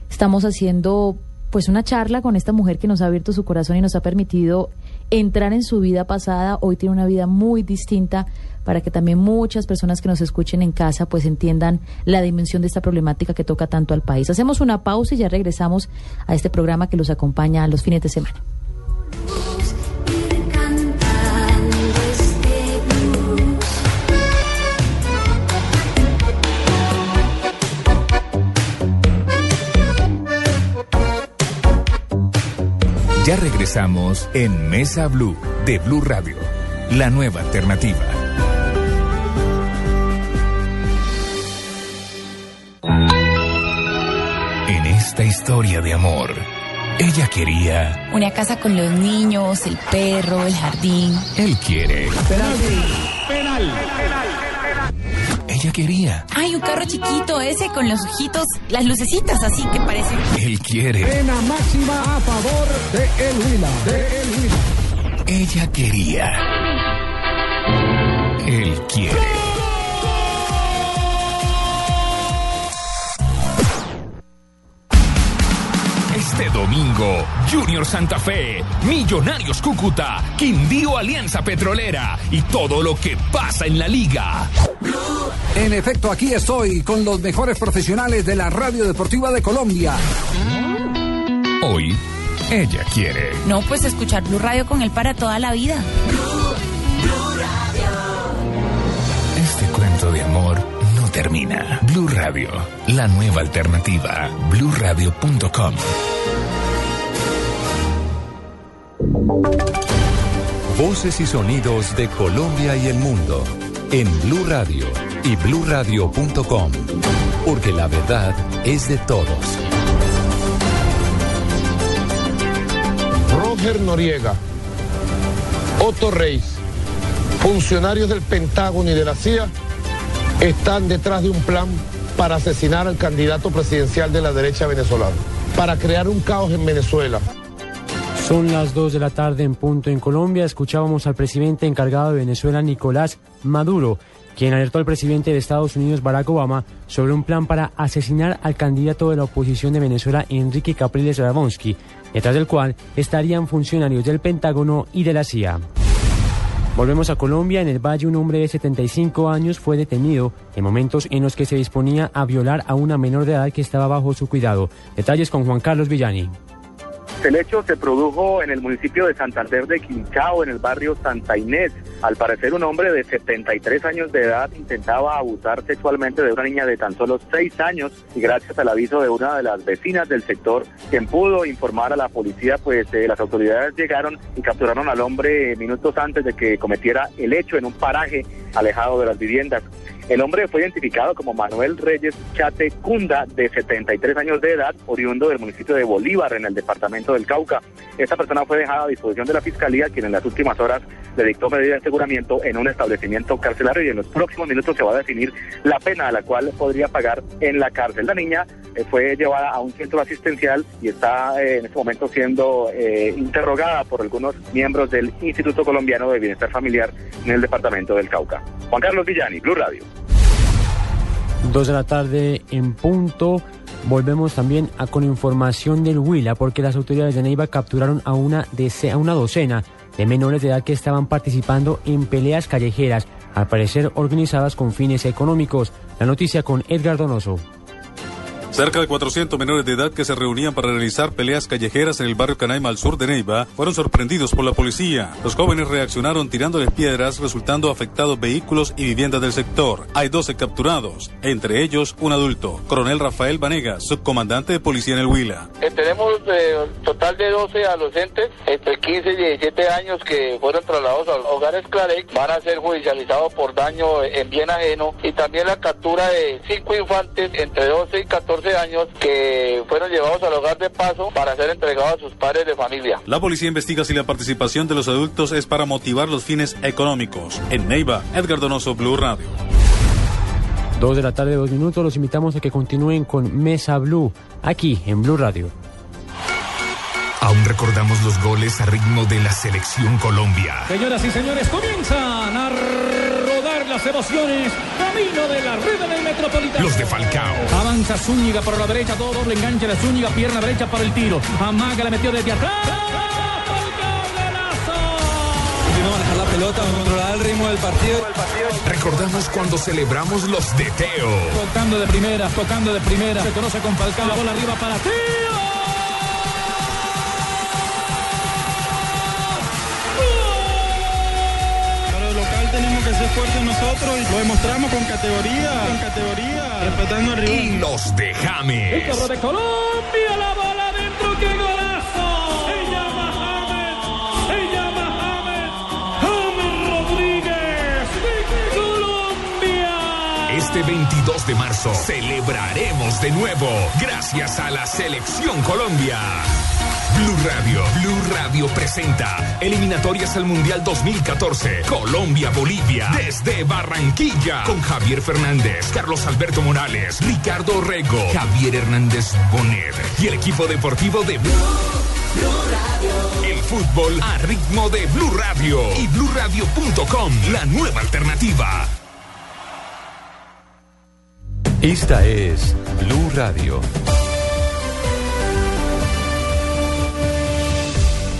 Speaker 2: Estamos haciendo pues una charla con esta mujer que nos ha abierto su corazón y nos ha permitido entrar en su vida pasada. Hoy tiene una vida muy distinta para que también muchas personas que nos escuchen en casa pues entiendan la dimensión de esta problemática que toca tanto al país. Hacemos una pausa y ya regresamos a este programa que los acompaña los fines de semana.
Speaker 6: Ya regresamos en Mesa Blue de Blue Radio, la nueva alternativa. En esta historia de amor, ella quería,
Speaker 7: Una casa con los niños, el perro, el jardín.
Speaker 6: él quiere,
Speaker 1: Penal.
Speaker 6: Ella quería,
Speaker 7: Ay, un carro chiquito ese con los ojitos, las lucecitas así que parecen.
Speaker 6: él quiere,
Speaker 1: Pena máxima a favor de El Huila. De El Huila.
Speaker 6: ella quería, él quiere. Junior Santa Fe, Millonarios Cúcuta, Quindío Alianza Petrolera y todo lo que pasa en la liga.
Speaker 8: En efecto, aquí estoy con los mejores profesionales de la Radio Deportiva de Colombia.
Speaker 6: Hoy, ella quiere.
Speaker 7: No, pues escuchar Blue Radio con él para toda la vida.
Speaker 6: Este cuento de amor no termina. Blue Radio, la nueva alternativa. BlueRadio.com.
Speaker 9: Voces y sonidos de Colombia y el mundo en Blue Radio y bluradio.com, porque la verdad es de todos.
Speaker 10: Roger Noriega, Otto Reis, funcionarios del Pentágono y de la CIA están detrás de un plan para asesinar al candidato presidencial de la derecha venezolana, para crear un caos en Venezuela.
Speaker 11: Son las 2 de la tarde en punto en Colombia. Escuchábamos al presidente encargado de Venezuela, Nicolás Maduro, quien alertó al presidente de Estados Unidos, Barack Obama, sobre un plan para asesinar al candidato de la oposición de Venezuela, Enrique Capriles Radonsky, detrás del cual estarían funcionarios del Pentágono y de la CIA. Volvemos a Colombia. En el Valle, un hombre de 75 años fue detenido en momentos en los que se disponía a violar a una menor de edad que estaba bajo su cuidado. Detalles con Juan Carlos Villani.
Speaker 12: El hecho se produjo en el municipio de Santander de Quinchao, en el barrio Santa Inés. Al parecer, un hombre de 73 años de edad intentaba abusar sexualmente de una niña de tan solo 6 años y gracias al aviso de una de las vecinas del sector, quien pudo informar a la policía, pues eh, las autoridades llegaron y capturaron al hombre minutos antes de que cometiera el hecho en un paraje alejado de las viviendas. El hombre fue identificado como Manuel Reyes Chate Cunda, de 73 años de edad, oriundo del municipio de Bolívar, en el departamento del Cauca. Esta persona fue dejada a disposición de la Fiscalía, quien en las últimas horas le dictó medida de aseguramiento en un establecimiento carcelario y en los próximos minutos se va a definir la pena a la cual podría pagar en la cárcel. La niña eh, fue llevada a un centro asistencial y está eh, en este momento siendo eh, interrogada por algunos miembros del Instituto Colombiano de Bienestar Familiar en el departamento del Cauca. Juan Carlos Villani, Blue Radio.
Speaker 11: Dos de la tarde en punto. Volvemos también a, con información del Huila, porque las autoridades de Neiva capturaron a una, a una docena de menores de edad que estaban participando en peleas callejeras, al parecer organizadas con fines económicos. La noticia con Edgar Donoso.
Speaker 13: Cerca de 400 menores de edad que se reunían para realizar peleas callejeras en el barrio Canaima al sur de Neiva fueron sorprendidos por la policía. Los jóvenes reaccionaron tirándoles piedras, resultando afectados vehículos y viviendas del sector. Hay 12 capturados, entre ellos un adulto, coronel Rafael Vanegas, subcomandante de policía en el Huila.
Speaker 14: Eh, tenemos eh, total de 12 adolescentes entre 15 y 17 años que fueron trasladados a hogares Clarek. Van a ser judicializados por daño en bien ajeno y también la captura de cinco infantes entre 12 y 14 años que fueron llevados al hogar de paso para ser entregados a sus padres de familia.
Speaker 13: La policía investiga si la participación de los adultos es para motivar los fines económicos. En Neiva, Edgar Donoso, Blue Radio.
Speaker 11: Dos de la tarde, dos minutos. Los invitamos a que continúen con Mesa Blue, aquí en Blue Radio.
Speaker 6: Aún recordamos los goles a ritmo de la selección Colombia.
Speaker 1: Señoras y señores, comienzan a las emociones. Camino de la red del Metropolitano.
Speaker 6: Los de Falcao.
Speaker 1: Avanza Zúñiga por la derecha, todo doble enganche de Zúñiga, pierna derecha para el tiro. Amaga la metió desde atrás.
Speaker 15: La pelota, controlar el ritmo del partido.
Speaker 6: Recordamos cuando celebramos los de Teo.
Speaker 1: Tocando de primera, tocando de primera. Se conoce con Falcao. La bola arriba para Teo.
Speaker 16: tenemos que ser fuertes nosotros y lo demostramos con categoría, con categoría, respetando al rival.
Speaker 6: Y los de James.
Speaker 1: El carro de Colombia, la bola dentro, que golazo. Se llama James, se llama James, James Rodríguez, de Colombia.
Speaker 6: Este 22 de marzo celebraremos de nuevo gracias a la Selección Colombia. Blue Radio, Blue Radio presenta eliminatorias al Mundial 2014, Colombia-Bolivia, desde Barranquilla, con Javier Fernández, Carlos Alberto Morales, Ricardo Rego, Javier Hernández Bonet y el equipo deportivo de Blue. El fútbol a ritmo de Blue Radio y BlueRadio.com, la nueva alternativa.
Speaker 9: Esta es Blue Radio.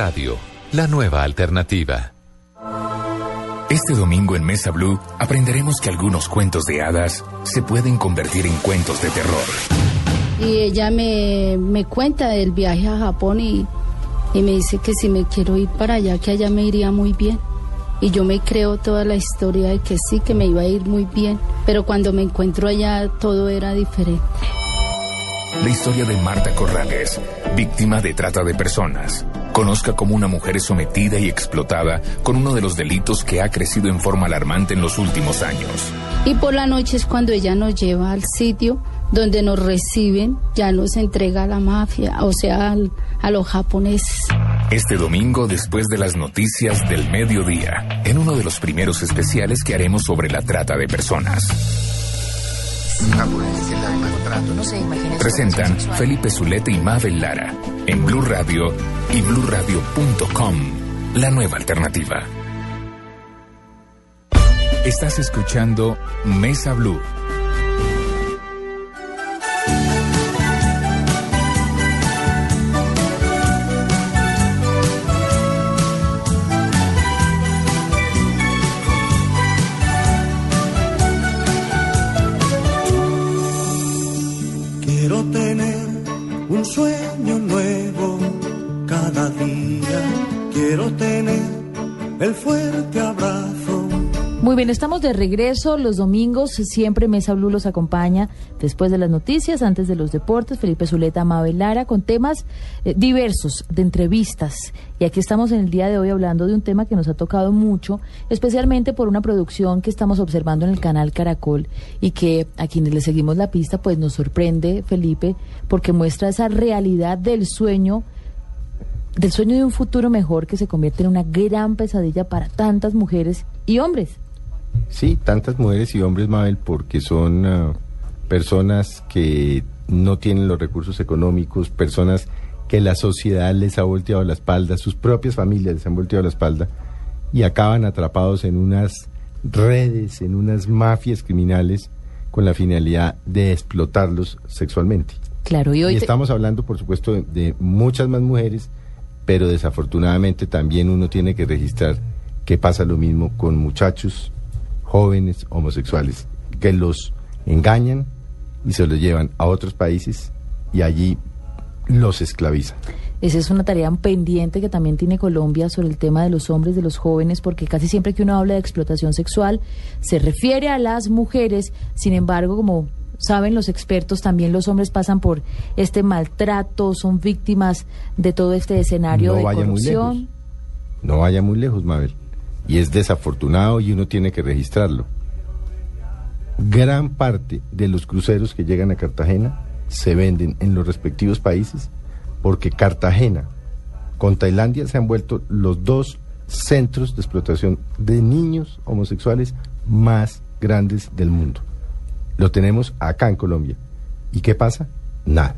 Speaker 9: Radio la nueva alternativa.
Speaker 6: Este domingo en Mesa Blue aprenderemos que algunos cuentos de hadas se pueden convertir en cuentos de terror.
Speaker 4: Y ella me, me cuenta del viaje a Japón y, y me dice que si me quiero ir para allá, que allá me iría muy bien. Y yo me creo toda la historia de que sí, que me iba a ir muy bien. Pero cuando me encuentro allá, todo era diferente.
Speaker 6: La historia de Marta Corrales, víctima de trata de personas. Conozca cómo una mujer es sometida y explotada con uno de los delitos que ha crecido en forma alarmante en los últimos años.
Speaker 4: Y por la noche es cuando ella nos lleva al sitio donde nos reciben, ya nos entrega a la mafia, o sea, al- a los japoneses.
Speaker 6: Este domingo, después de las noticias del mediodía, en uno de los primeros especiales que haremos sobre la trata de personas. Presentan Felipe Zulete y Mabel Lara en Blue Radio y BlueRadio.com, la nueva alternativa. Estás escuchando Mesa Blue.
Speaker 2: Bien, estamos de regreso los domingos. Siempre Mesa Blue los acompaña después de las noticias, antes de los deportes. Felipe Zuleta, Mabel Lara, con temas eh, diversos de entrevistas. Y aquí estamos en el día de hoy hablando de un tema que nos ha tocado mucho, especialmente por una producción que estamos observando en el canal Caracol y que a quienes le seguimos la pista, pues nos sorprende, Felipe, porque muestra esa realidad del sueño del sueño de un futuro mejor que se convierte en una gran pesadilla para tantas mujeres y hombres.
Speaker 3: Sí, tantas mujeres y hombres, Mabel, porque son ah, personas que no tienen los recursos económicos, personas que la sociedad les ha volteado la espalda, sus propias familias les han volteado la espalda y acaban atrapados en unas redes, en unas mafias criminales con la finalidad de explotarlos sexualmente.
Speaker 2: Claro, y hoy
Speaker 3: Y
Speaker 2: te-
Speaker 3: estamos hablando, por supuesto, de, de muchas más mujeres, pero desafortunadamente también uno tiene que registrar que pasa lo mismo con muchachos jóvenes homosexuales que los engañan y se los llevan a otros países y allí los esclavizan.
Speaker 2: Esa es una tarea pendiente que también tiene Colombia sobre el tema de los hombres, de los jóvenes, porque casi siempre que uno habla de explotación sexual se refiere a las mujeres, sin embargo, como saben los expertos, también los hombres pasan por este maltrato, son víctimas de todo este escenario
Speaker 3: No
Speaker 2: de
Speaker 3: vaya muy
Speaker 2: corrupción.
Speaker 3: lejos. No vaya muy lejos, Mabel. Y es desafortunado y uno tiene que registrarlo. Gran parte de los cruceros que llegan a Cartagena se venden en los respectivos países porque Cartagena con Tailandia se han vuelto los dos centros de explotación de niños homosexuales más grandes del mundo. Lo tenemos acá en Colombia. ¿Y qué pasa? Nada.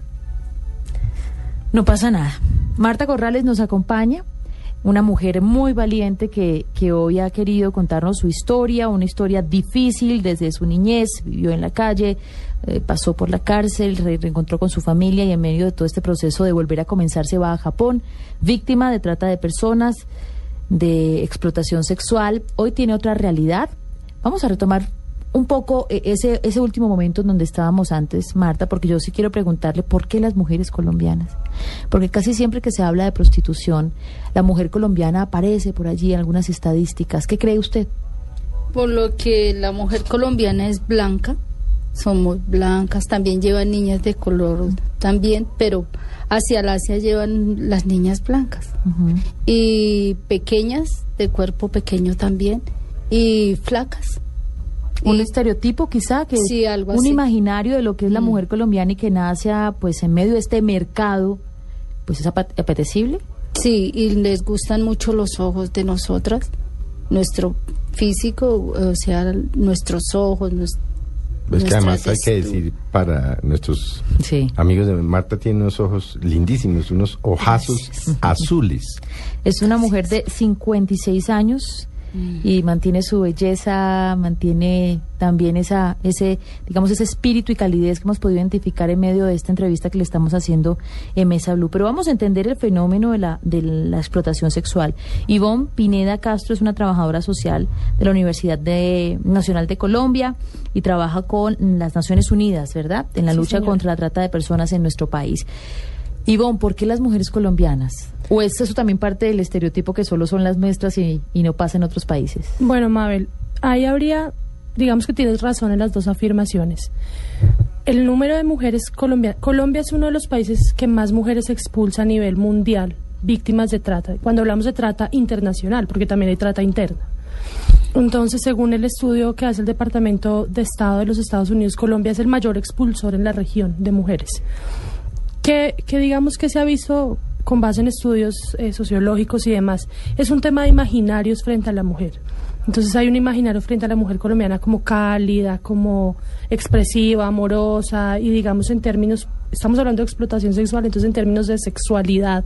Speaker 2: No pasa nada. Marta Corrales nos acompaña. Una mujer muy valiente que, que hoy ha querido contarnos su historia, una historia difícil desde su niñez, vivió en la calle, eh, pasó por la cárcel, re- reencontró con su familia y en medio de todo este proceso de volver a comenzar se va a Japón, víctima de trata de personas, de explotación sexual. Hoy tiene otra realidad. Vamos a retomar un poco eh, ese, ese último momento en donde estábamos antes, Marta, porque yo sí quiero preguntarle por qué las mujeres colombianas. Porque casi siempre que se habla de prostitución, la mujer colombiana aparece por allí en algunas estadísticas. ¿Qué cree usted?
Speaker 4: Por lo que la mujer colombiana es blanca, somos blancas, también llevan niñas de color también, pero hacia el Asia llevan las niñas blancas. Y pequeñas, de cuerpo pequeño también, y flacas.
Speaker 2: Un estereotipo quizá, que
Speaker 4: Sí, algo
Speaker 2: un
Speaker 4: así. Mm.
Speaker 2: imaginario de lo que es la mujer colombiana y que nace a, pues en medio de este mercado, pues es apetecible.
Speaker 4: Sí, y les gustan mucho los ojos de nosotras, nuestro físico, o sea, nuestros ojos, nues-
Speaker 3: Pues que además hay que decir para nuestros
Speaker 2: Sí.
Speaker 3: amigos de Marta tiene unos ojos lindísimos, unos ojazos azules.
Speaker 2: Es una mujer de 56 años y mantiene su belleza, mantiene también esa, ese, digamos, ese espíritu y calidez que hemos podido identificar en medio de esta entrevista que le estamos haciendo en Mesa Blue. Pero vamos a entender el fenómeno de la, de la explotación sexual. Ivonne Pineda Castro es una trabajadora social de la Universidad de- Nacional de Colombia y trabaja con las Naciones Unidas, ¿verdad? En la
Speaker 5: Sí,
Speaker 2: lucha contra la trata de personas en nuestro país. Ivonne, ¿por qué las mujeres colombianas? ¿O es eso también parte del estereotipo que solo son las nuestras y, no pasa en otros países?
Speaker 5: Bueno, Mabel, ahí habría, digamos que tienes razón en las dos afirmaciones. El número de mujeres colombianas, Colombia es uno de los países que más mujeres expulsa a nivel mundial, víctimas de trata. Cuando hablamos de trata internacional, porque también hay trata interna. Entonces, según el estudio que hace el Departamento de Estado de los Estados Unidos, Colombia es el mayor expulsor en la región de mujeres. Que, que digamos que se ha visto con base en estudios eh, sociológicos y demás, es un tema de imaginarios frente a la mujer. Entonces hay un imaginario frente a la mujer colombiana como cálida, como expresiva, amorosa y digamos en términos, estamos hablando de explotación sexual, entonces en términos de sexualidad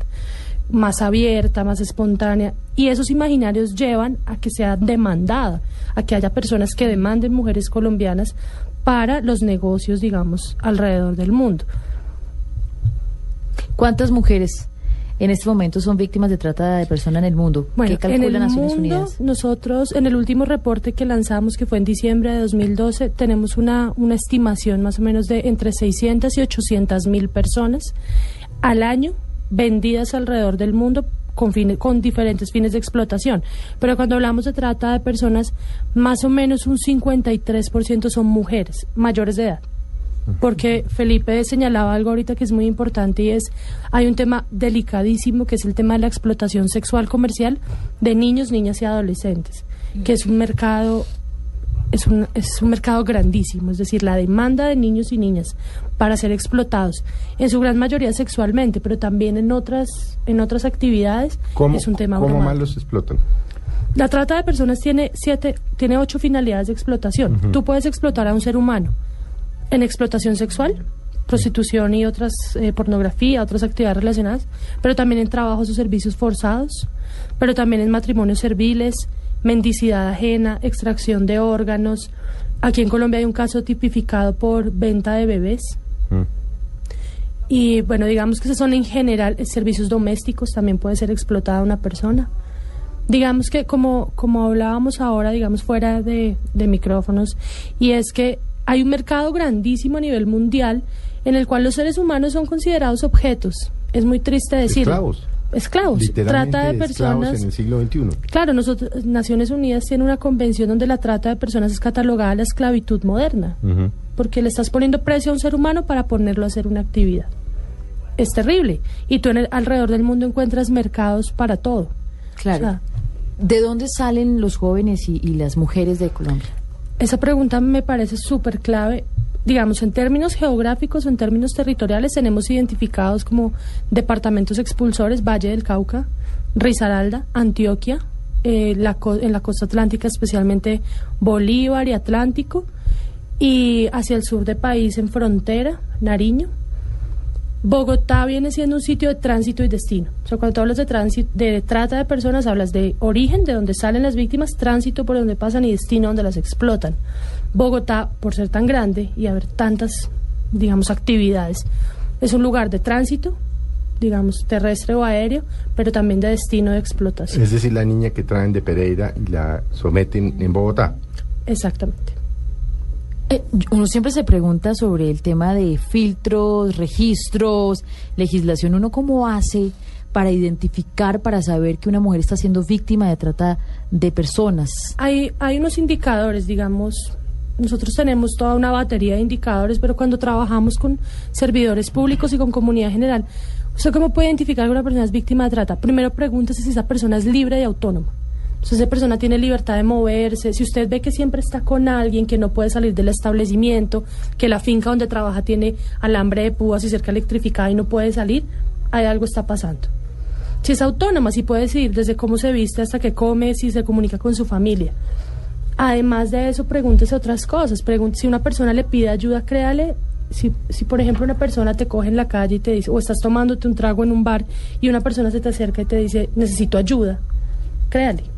Speaker 5: más abierta, más espontánea y esos imaginarios llevan a que sea demandada, a que haya personas que demanden mujeres colombianas para los negocios, digamos, alrededor del mundo.
Speaker 2: ¿Cuántas mujeres en este momento son víctimas de trata de personas en el mundo?
Speaker 5: Bueno,
Speaker 2: ¿Qué calcula
Speaker 5: en el
Speaker 2: Naciones
Speaker 5: mundo,
Speaker 2: Unidas?
Speaker 5: nosotros en el último reporte que lanzamos, que fue en diciembre de 2012, tenemos una, una estimación más o menos de entre 600 y 800 mil personas al año vendidas alrededor del mundo con, con diferentes fines de explotación. Pero cuando hablamos de trata de personas, más o menos un 53% son mujeres mayores de edad porque Felipe señalaba algo ahorita que es muy importante y es, hay un tema delicadísimo que es el tema de la explotación sexual comercial de niños, niñas y adolescentes, que es un mercado, es un, es un mercado grandísimo, es decir, la demanda de niños y niñas para ser explotados, en su gran mayoría sexualmente, pero también en otras, en otras actividades,
Speaker 3: ¿Cómo,
Speaker 5: es un tema
Speaker 3: cómo más los explotan?
Speaker 5: La trata de personas tiene siete, tiene ocho finalidades de explotación.
Speaker 3: Ujú.
Speaker 5: Tú puedes explotar a un ser humano en explotación sexual, prostitución y otras, eh, pornografía, otras actividades relacionadas, pero también en trabajos o servicios forzados, pero también en matrimonios serviles, mendicidad ajena, extracción de órganos. Aquí en Colombia hay un caso tipificado por venta de bebés. Y bueno, digamos que esos son en general eh, servicios domésticos, también puede ser explotada una persona. Digamos que como, como hablábamos ahora, digamos fuera de, de micrófonos, y es que hay un mercado grandísimo a nivel mundial en el cual los seres humanos son considerados objetos. Es muy triste decirlo.
Speaker 3: Esclavos.
Speaker 5: Esclavos.
Speaker 3: Literalmente
Speaker 5: Trata de
Speaker 3: esclavos
Speaker 5: personas.
Speaker 3: en el siglo XXI.
Speaker 5: Claro, nosotros, Naciones Unidas tiene una convención donde la trata de personas es catalogada la esclavitud moderna, porque le estás poniendo precio a un ser humano para ponerlo a hacer una actividad. Es terrible. Y tú en el- alrededor del mundo encuentras mercados para todo.
Speaker 2: Claro.
Speaker 5: O sea,
Speaker 2: ¿De dónde salen los jóvenes y, y las mujeres de Colombia?
Speaker 5: Esa pregunta me parece súper clave. Digamos, en términos geográficos o en términos territoriales, tenemos identificados como departamentos expulsores, Valle del Cauca, Risaralda, Antioquia, eh, la en la costa atlántica, especialmente Bolívar y Atlántico, y hacia el sur del país, en frontera, Nariño. Bogotá viene siendo un sitio de tránsito y destino. O sea, cuando tú hablas de tránsito, de trata de personas, hablas de origen, de donde salen las víctimas, tránsito por donde pasan y destino donde las explotan. Bogotá, por ser tan grande y haber tantas, digamos, actividades, es un lugar de tránsito, digamos, terrestre o aéreo, pero también de destino de explotación.
Speaker 3: Es decir, la niña que traen de Pereira y la someten en Bogotá.
Speaker 5: Exactamente.
Speaker 2: Eh, uno siempre se pregunta sobre el tema de filtros, registros, legislación. ¿Uno cómo hace para identificar, para saber que una mujer está siendo víctima de trata de personas?
Speaker 5: Hay, hay unos indicadores, digamos. Nosotros tenemos toda una batería de indicadores, pero cuando trabajamos con servidores públicos y con comunidad general, ¿usted cómo puede identificar que una persona es víctima de trata? Primero pregúntese si esa persona es libre y autónoma. Si esa persona tiene libertad de moverse, si usted ve que siempre está con alguien que no puede salir del establecimiento, que la finca donde trabaja tiene alambre de púas y cerca electrificada y no puede salir, hay algo está pasando. Si es autónoma, si puede decidir desde cómo se viste hasta que come, si se comunica con su familia. Además de eso, pregúntese otras cosas. Pregunte, si una persona le pide ayuda, créale. Si, si, por ejemplo, una persona te coge en la calle y te dice, o estás tomándote un trago en un bar y una persona se te acerca y te dice, necesito ayuda, créale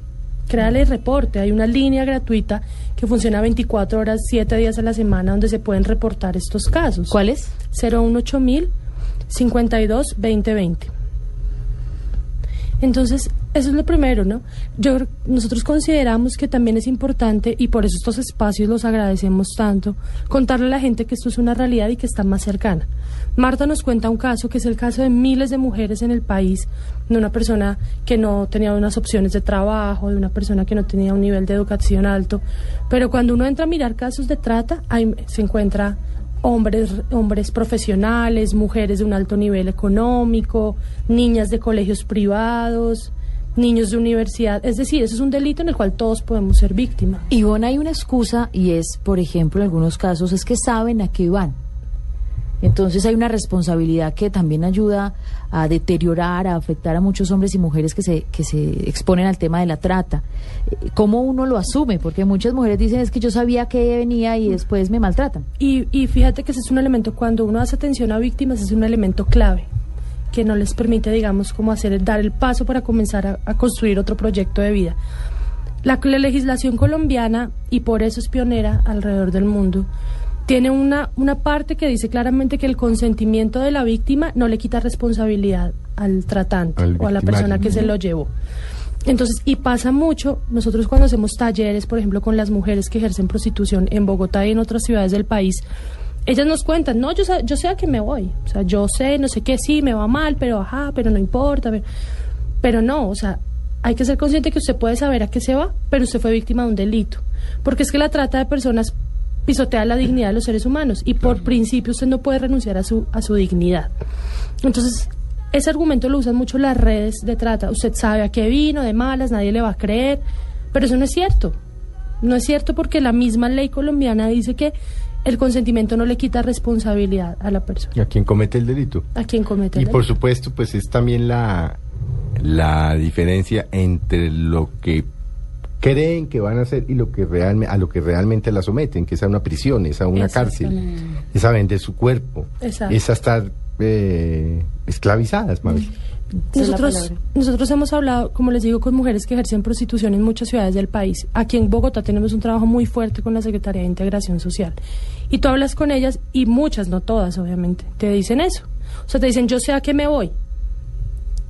Speaker 5: créale reporte. Hay una línea gratuita que funciona 24 horas, 7 días a la semana, donde se pueden reportar estos casos.
Speaker 2: ¿Cuál es?
Speaker 5: 018 mil 52 2020. Entonces, eso es lo primero, ¿no? Yo, nosotros consideramos que también es importante, y por eso estos espacios los agradecemos tanto, contarle a la gente que esto es una realidad y que está más cercana. Marta nos cuenta un caso que es el caso de miles de mujeres en el país, de una persona que no tenía unas opciones de trabajo, de una persona que no tenía un nivel de educación alto, pero cuando uno entra a mirar casos de trata, ahí se encuentra hombres, hombres profesionales, mujeres de un alto nivel económico, niñas de colegios privados, niños de universidad. Es decir, eso es un delito en el cual todos podemos ser víctimas.
Speaker 2: Y bueno, hay una excusa y es, por ejemplo, en algunos casos es que saben a qué van. Entonces hay una responsabilidad que también ayuda a deteriorar, a afectar a muchos hombres y mujeres que se, que se exponen al tema de la trata. Eh, ¿Cómo uno lo asume? Porque muchas mujeres dicen es que yo sabía que venía y después me maltratan.
Speaker 5: Y, y fíjate que ese es un elemento, cuando uno hace atención a víctimas, es un elemento clave que no les permite, digamos, como hacer, dar el paso para comenzar a, a construir otro proyecto de vida. La, la legislación colombiana, y por eso es pionera alrededor del mundo, tiene una, una parte que dice claramente que el consentimiento de la víctima no le quita responsabilidad al tratante o a la persona que se lo llevó. Entonces, y pasa mucho, nosotros cuando hacemos talleres, por ejemplo, con las mujeres que ejercen prostitución en Bogotá y en otras ciudades del país, ellas nos cuentan, no, yo, sé- yo sé a qué me voy, o sea, yo sé, no sé qué, sí, me va mal, pero ajá, pero no importa, pero, pero no, o sea, hay que ser consciente que usted puede saber a qué se va, pero usted fue víctima de un delito, porque es que la trata de personas pisotea la dignidad de los seres humanos y por principio usted no puede renunciar a su, a su dignidad. Entonces, ese argumento lo usan mucho las redes de trata. Usted sabe a qué vino, de malas, nadie le va a creer, pero eso no es cierto. No es cierto porque la misma ley colombiana dice que el consentimiento no le quita responsabilidad a la persona,
Speaker 3: A quien comete el delito.
Speaker 5: a quien comete
Speaker 3: Y
Speaker 5: el
Speaker 3: por
Speaker 5: delito.
Speaker 3: supuesto, pues es también la, la diferencia entre lo que creen que van a hacer y lo que realmente a lo que realmente la someten, que es a una prisión, es a una cárcel, es a vender su cuerpo,
Speaker 5: Exacto.
Speaker 3: es a estar eh, esclavizadas, Mabel.
Speaker 5: Nosotros, nosotros hemos hablado, como les digo, con mujeres que ejercen prostitución en muchas ciudades del país. Aquí en Bogotá tenemos un trabajo muy fuerte con la Secretaría de Integración Social. Y tú hablas con ellas, y muchas, no todas, obviamente, te dicen eso. O sea, te dicen, yo sé a qué me voy.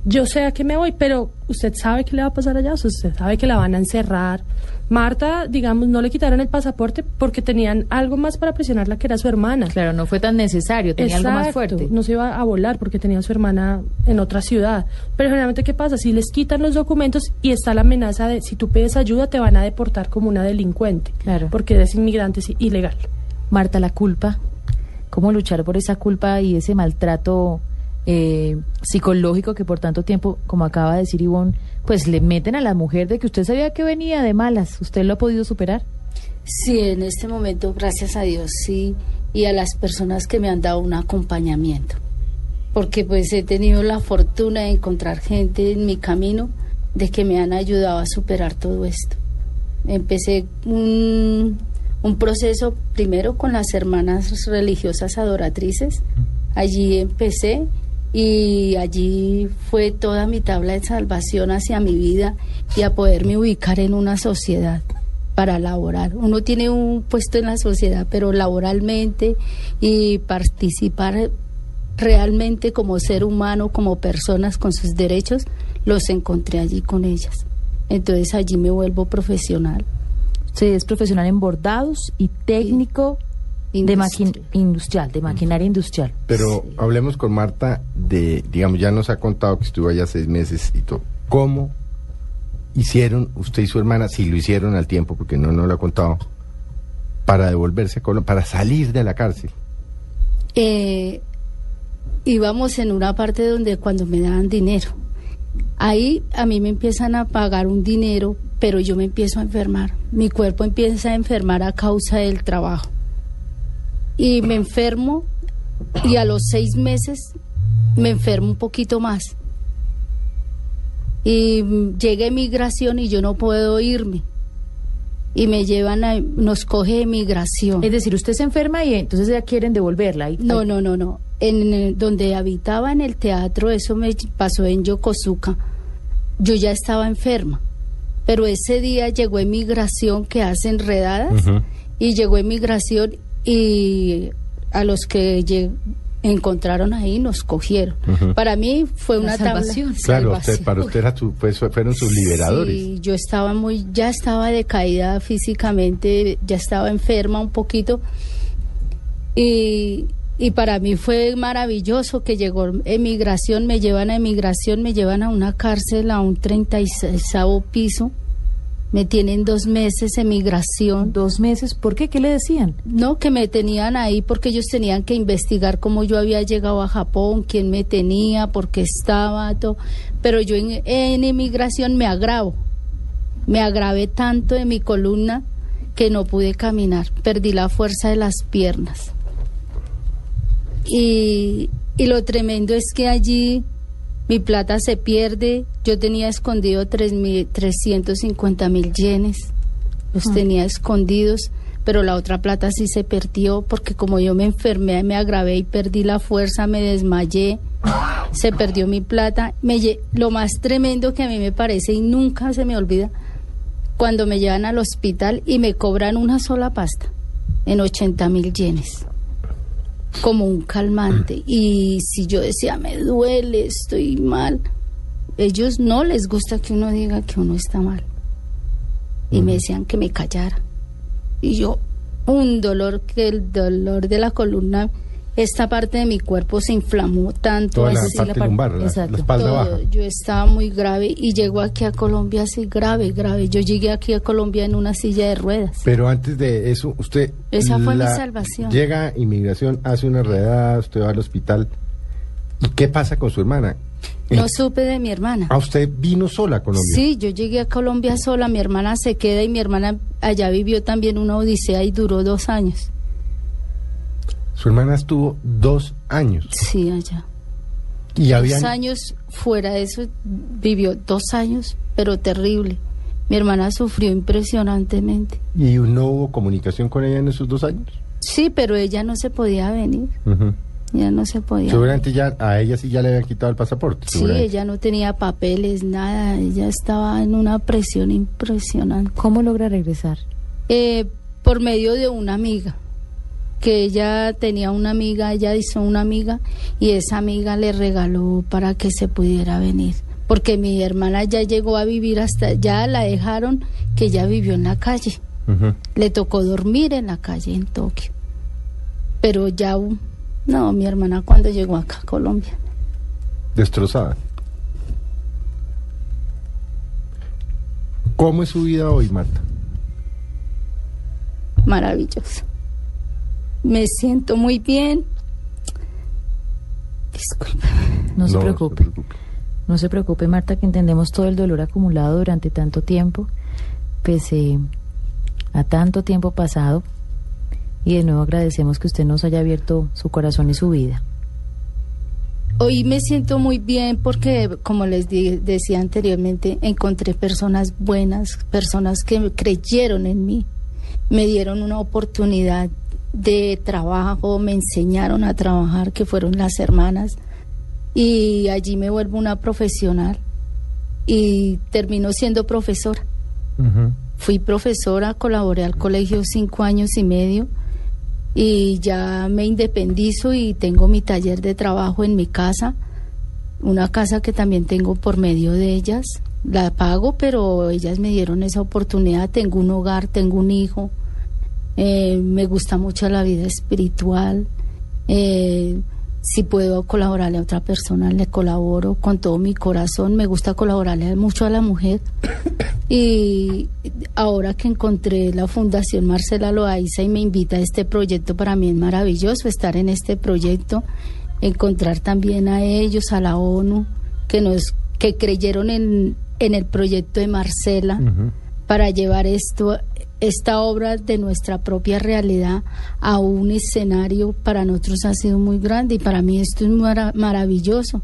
Speaker 5: Yo sé a qué me voy, pero usted sabe qué le va a pasar allá. O sea, usted sabe que la van a encerrar. Marta, digamos, no le quitaron el pasaporte porque tenían algo más para presionarla que era su hermana.
Speaker 2: Claro, no fue tan necesario, tenía algo más fuerte.
Speaker 5: No se iba a volar porque tenía a su hermana en otra ciudad. Pero generalmente, ¿qué pasa? Si les quitan los documentos y está la amenaza de si tú pides ayuda, te van a deportar como una delincuente.
Speaker 2: Claro.
Speaker 5: Porque eres inmigrante es ilegal.
Speaker 2: Marta, la culpa. ¿Cómo luchar por esa culpa y ese maltrato eh, psicológico que por tanto tiempo, como acaba de decir Ivonne, pues le meten a la mujer de que usted sabía que venía de malas? ¿Usted lo ha podido superar?
Speaker 4: Sí, en este momento, gracias a Dios, sí, y a las personas que me han dado un acompañamiento, porque pues he tenido la fortuna de encontrar gente en mi camino de que me han ayudado a superar todo esto. Empecé un, un proceso primero con las hermanas religiosas adoratrices, Allí empecé y allí fue toda mi tabla de salvación hacia mi vida y a poderme ubicar en una sociedad para laborar. Uno tiene un puesto en la sociedad, pero laboralmente y participar realmente como ser humano, como personas con sus derechos, los encontré allí con ellas. Entonces allí me vuelvo profesional.
Speaker 2: Usted es profesional en bordados y técnico de maquin industrial, de maquinaria industrial.
Speaker 3: Pero hablemos con Marta de, digamos, ya nos ha contado que estuvo allá seis meses y todo. ¿Cómo hicieron usted y su hermana, si lo hicieron al tiempo, porque no nos lo ha contado, para devolverse a Colombia, para salir de la cárcel?
Speaker 4: Eh, íbamos en una parte donde cuando me daban dinero, ahí a mí me empiezan a pagar un dinero, pero yo me empiezo a enfermar. Mi cuerpo empieza a enfermar a causa del trabajo. Y me enfermo y a los seis meses me enfermo un poquito más. Y llega emigración y yo no puedo irme. Y me llevan a, nos coge emigración.
Speaker 2: Es decir, usted se enferma y entonces ya quieren devolverla.
Speaker 4: No, no, no, no. En el- donde habitaba en el teatro, eso me pasó en Yokosuka. Yo ya estaba enferma. Pero ese día llegó emigración que hace enredadas y llegó emigración y a los que encontraron ahí nos cogieron. Para mí fue
Speaker 2: La
Speaker 4: una tabla-
Speaker 2: salvación.
Speaker 3: Claro,
Speaker 4: salvación.
Speaker 3: usted, para usted era fueron sus liberadores.
Speaker 4: Sí, yo estaba muy, ya estaba decaída físicamente, ya estaba enferma un poquito. Y, y para mí fue maravilloso que llegó emigración, me llevan a emigración, me llevan a una cárcel a un 36 piso. Me tienen dos meses emigración.
Speaker 2: Dos meses, ¿por qué? ¿Qué le decían?
Speaker 4: No, que me tenían ahí porque ellos tenían que investigar cómo yo había llegado a Japón, quién me tenía, por qué estaba, todo. Pero yo en, en emigración me agravo. Me agravé tanto de mi columna que no pude caminar. Perdí la fuerza de las piernas. Y, y lo tremendo es que allí mi plata se pierde. Yo tenía escondido tres mil- 350 mil yenes. Los
Speaker 2: Ah.
Speaker 4: tenía escondidos, pero la otra plata sí se perdió porque como yo me enfermé, me agravé y perdí la fuerza, me desmayé. Se perdió mi plata. Me lle- lo más tremendo que a mí me parece y nunca se me olvida cuando me llevan al hospital y me cobran una sola pasta en 80 mil yenes como un calmante. Y si yo decía, me duele, estoy mal, ellos no les gusta que uno diga que uno está mal. Y me decían que me callara. Y yo, un dolor, que el dolor de la columna, esta parte de mi cuerpo se inflamó tanto.
Speaker 3: Toda la parte
Speaker 4: par-
Speaker 3: lumbar, la- la
Speaker 4: Exacto.
Speaker 3: espalda
Speaker 4: Todo.
Speaker 3: baja.
Speaker 4: Yo estaba muy grave y llego aquí a Colombia así grave, grave. Yo llegué aquí a Colombia en una silla de ruedas.
Speaker 3: Pero antes de eso, usted...
Speaker 4: Esa fue mi salvación.
Speaker 3: Llega inmigración, hace una redada, usted va al hospital. ¿Y qué pasa con su hermana?
Speaker 4: No supe de mi hermana.
Speaker 3: ¿A usted vino sola a Colombia?
Speaker 4: Sí, yo llegué a Colombia sola, mi hermana se queda y mi hermana allá vivió también una odisea y duró dos años.
Speaker 3: Su hermana estuvo dos años.
Speaker 4: Sí, allá.
Speaker 3: Y habían...
Speaker 4: Dos años fuera de eso, vivió dos años, pero terrible. Mi hermana sufrió impresionantemente.
Speaker 3: ¿Y no hubo comunicación con ella en esos dos años?
Speaker 4: Sí, pero ella no se podía venir,
Speaker 3: Ujú.
Speaker 4: ya no se podía.
Speaker 3: Seguramente ya a ella sí ya le habían quitado el pasaporte.
Speaker 4: Sí, ella no tenía papeles, nada, ella estaba en una presión impresionante.
Speaker 2: ¿Cómo logra regresar?
Speaker 4: Eh, por medio de una amiga, que ella tenía una amiga, ella hizo una amiga y esa amiga le regaló para que se pudiera venir. Porque mi hermana ya llegó a vivir hasta, ya la dejaron que ella vivió en la calle. Le tocó dormir en la calle en Tokio. Pero ya, no, mi hermana cuando llegó acá a Colombia.
Speaker 3: Destrozada. ¿Cómo es su vida hoy, Marta?
Speaker 4: maravilloso. Me siento muy bien. Disculpe.
Speaker 2: No se
Speaker 3: No,
Speaker 2: preocupe. No se preocupe, Marta, que entendemos todo el dolor acumulado durante tanto tiempo, pese a tanto tiempo pasado. Y de nuevo agradecemos que usted nos haya abierto su corazón y su vida.
Speaker 4: Hoy me siento muy bien porque, como les di- decía anteriormente, encontré personas buenas, personas que creyeron en mí, me dieron una oportunidad de trabajo, me enseñaron a trabajar, que fueron las hermanas, y allí me vuelvo una profesional y termino siendo profesora. Fui profesora, colaboré al colegio cinco años y medio y ya me independizo y tengo mi taller de trabajo en mi casa, una casa que también tengo por medio de ellas. La pago, pero ellas me dieron esa oportunidad. Tengo un hogar, tengo un hijo. Eh, me gusta mucho la vida espiritual. Eh, si puedo colaborarle a otra persona, le colaboro con todo mi corazón. Me gusta colaborarle mucho a la mujer. [coughs] Y ahora que encontré la Fundación Marcela Loaiza y me invita a este proyecto, para mí es maravilloso estar en este proyecto, encontrar también a ellos, a la ONU, que nos que creyeron en, en el proyecto de Marcela para llevar esto esta obra de nuestra propia realidad a un escenario para nosotros ha sido muy grande y para mí esto es mara- maravilloso.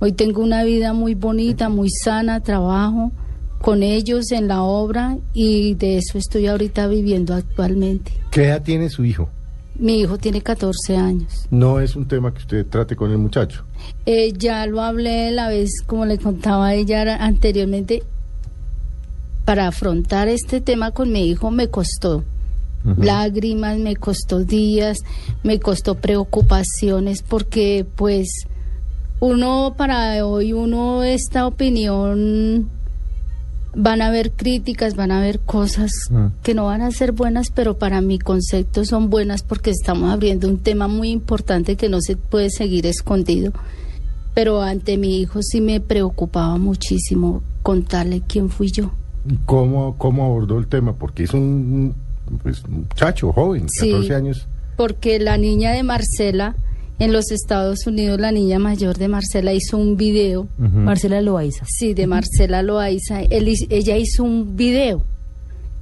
Speaker 4: Hoy tengo una vida muy bonita, muy sana, trabajo con ellos en la obra y de eso estoy ahorita viviendo actualmente.
Speaker 3: ¿Qué edad tiene su hijo?
Speaker 4: Mi hijo tiene 14 años.
Speaker 3: No es un tema que usted trate con el muchacho.
Speaker 4: Eh, ya lo hablé la vez, como le contaba a ella anteriormente, para afrontar este tema con mi hijo me costó lágrimas, me costó días, me costó preocupaciones, porque pues uno para hoy, uno esta opinión, van a haber críticas, van a haber cosas que no van a ser buenas, pero para mi concepto son buenas porque estamos abriendo un tema muy importante que no se puede seguir escondido. Pero ante mi hijo sí me preocupaba muchísimo contarle quién fui yo.
Speaker 3: ¿Y ¿Cómo, ¿Cómo abordó el tema? Porque es un pues, muchacho joven,
Speaker 4: Sí.
Speaker 3: 14 años.
Speaker 4: Porque la niña de Marcela, en los Estados Unidos, la niña mayor de Marcela hizo un video.
Speaker 2: Marcela Loaiza.
Speaker 4: Sí, de Marcela Loaiza. Él ella hizo un video.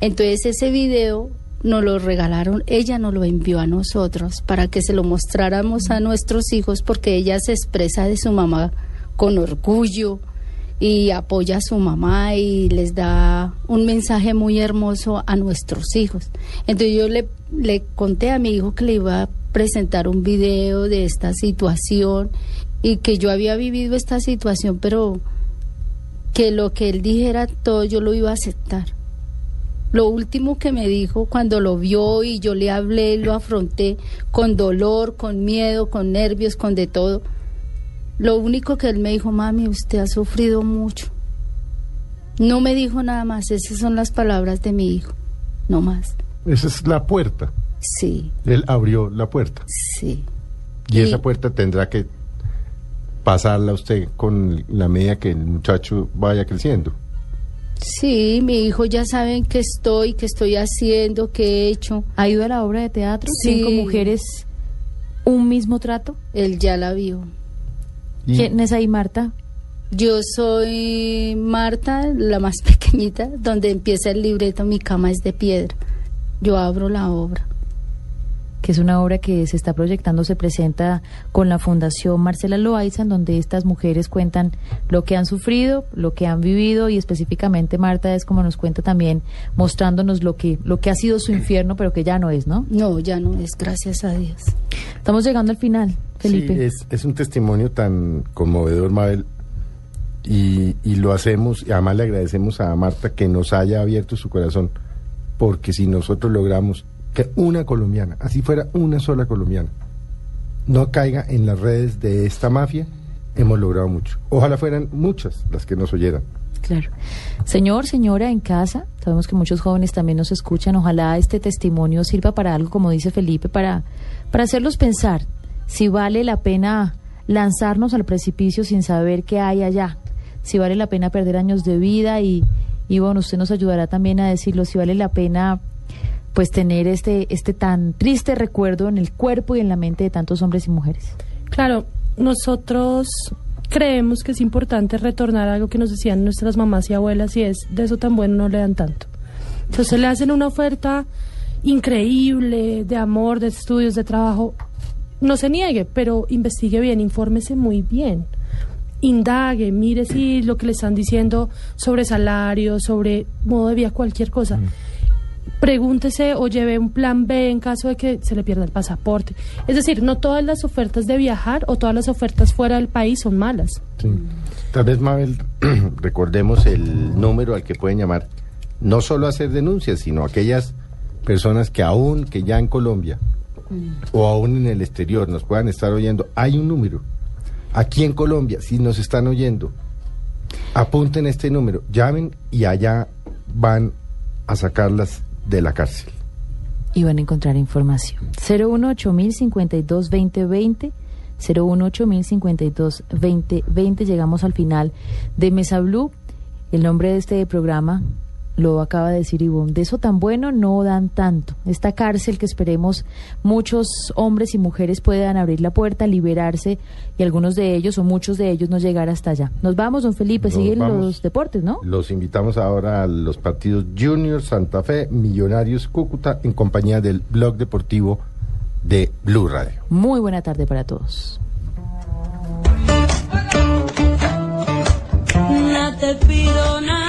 Speaker 4: Entonces ese video nos lo regalaron, ella nos lo envió a nosotros para que se lo mostráramos a nuestros hijos porque ella se expresa de su mamá con orgullo y apoya a su mamá y les da un mensaje muy hermoso a nuestros hijos. Entonces yo le, le conté a mi hijo que le iba a presentar un video de esta situación y que yo había vivido esta situación, pero que lo que él dijera todo yo lo iba a aceptar. Lo último que me dijo cuando lo vio y yo le hablé, lo afronté con dolor, con miedo, con nervios, con de todo. Lo único que él me dijo, mami, usted ha sufrido mucho. No me dijo nada más, esas son las palabras de mi hijo, no más.
Speaker 3: Esa es la puerta.
Speaker 4: Sí,
Speaker 3: Él abrió la puerta.
Speaker 4: sí.
Speaker 3: Y
Speaker 4: Y-
Speaker 3: esa puerta tendrá que pasarla usted con la medida que el muchacho vaya creciendo.
Speaker 4: Sí, mi hijo ya saben que estoy, que estoy haciendo, que he hecho.
Speaker 2: ¿Ha ido a la obra de teatro?
Speaker 4: Sí.
Speaker 2: ¿Cinco mujeres, un mismo trato?
Speaker 4: Él ya la vio.
Speaker 2: ¿Quién es ahí, Marta?
Speaker 4: Yo soy Marta, la más [laughs] pequeñita, donde empieza el libreto Mi cama es de piedra. Yo abro la obra.
Speaker 2: Que es una obra que se está proyectando, se presenta con la Fundación Marcela Loaiza, en donde estas mujeres cuentan lo que han sufrido, lo que han vivido y específicamente Marta es como nos cuenta también mostrándonos lo que lo que ha sido su infierno, pero que ya no es, ¿no?
Speaker 4: No, ya no es, gracias a Dios.
Speaker 2: Estamos llegando al final, Felipe.
Speaker 3: Sí, es, es un testimonio tan conmovedor, Mabel. Y, y lo hacemos, y además le agradecemos a Marta que nos haya abierto su corazón, porque si nosotros logramos que una colombiana, así fuera una sola colombiana, no caiga en las redes de esta mafia, hemos logrado mucho. Ojalá fueran muchas las que nos oyeran.
Speaker 2: Claro. Señor, señora, en casa, sabemos que muchos jóvenes también nos escuchan. Ojalá este testimonio sirva para algo, como dice Felipe, para, para hacerlos pensar si vale la pena lanzarnos al precipicio sin saber qué hay allá, si vale la pena perder años de vida y, y bueno, usted nos ayudará también a decirlo, si vale la pena pues tener este, este tan triste recuerdo en el cuerpo y en la mente de tantos hombres y mujeres.
Speaker 5: Claro, nosotros creemos que es importante retornar a algo que nos decían nuestras mamás y abuelas y es de eso tan bueno no le dan tanto. Entonces le hacen una oferta increíble de amor, de estudios, de trabajo. No se niegue, pero investigue bien, infórmese muy bien. Indague, mire si lo que le están diciendo sobre salario, sobre modo de vida, cualquier cosa. Pregúntese o lleve un plan B en caso de que se le pierda el pasaporte. Es decir, no todas las ofertas de viajar o todas las ofertas fuera del país son malas.
Speaker 3: Sí. Tal vez, Mabel, [clears throat] recordemos el número al que pueden llamar, no solo a hacer denuncias, sino aquellas personas que aún, que ya en Colombia o aún en el exterior nos puedan estar oyendo. Hay un número. Aquí en Colombia, si nos están oyendo, apunten este número, llamen y allá van a sacarlas de la cárcel.
Speaker 2: Y van a encontrar información. 018 52 2020 018 52 2020 Llegamos al final de Mesa Blue. El nombre de este programa lo acaba de decir Ivonne, de eso tan bueno no dan tanto. Esta cárcel que esperemos muchos hombres y mujeres puedan abrir la puerta, liberarse y algunos de ellos o muchos de ellos no llegar hasta allá. Nos vamos, don Felipe,
Speaker 3: Nos
Speaker 2: siguen
Speaker 3: vamos.
Speaker 2: los deportes, ¿no?
Speaker 3: Los invitamos ahora a los partidos Junior, Santa Fe, Millonarios, Cúcuta, en compañía del blog deportivo de Blue Radio.
Speaker 2: Muy buena tarde para todos.
Speaker 17: No te pido nada.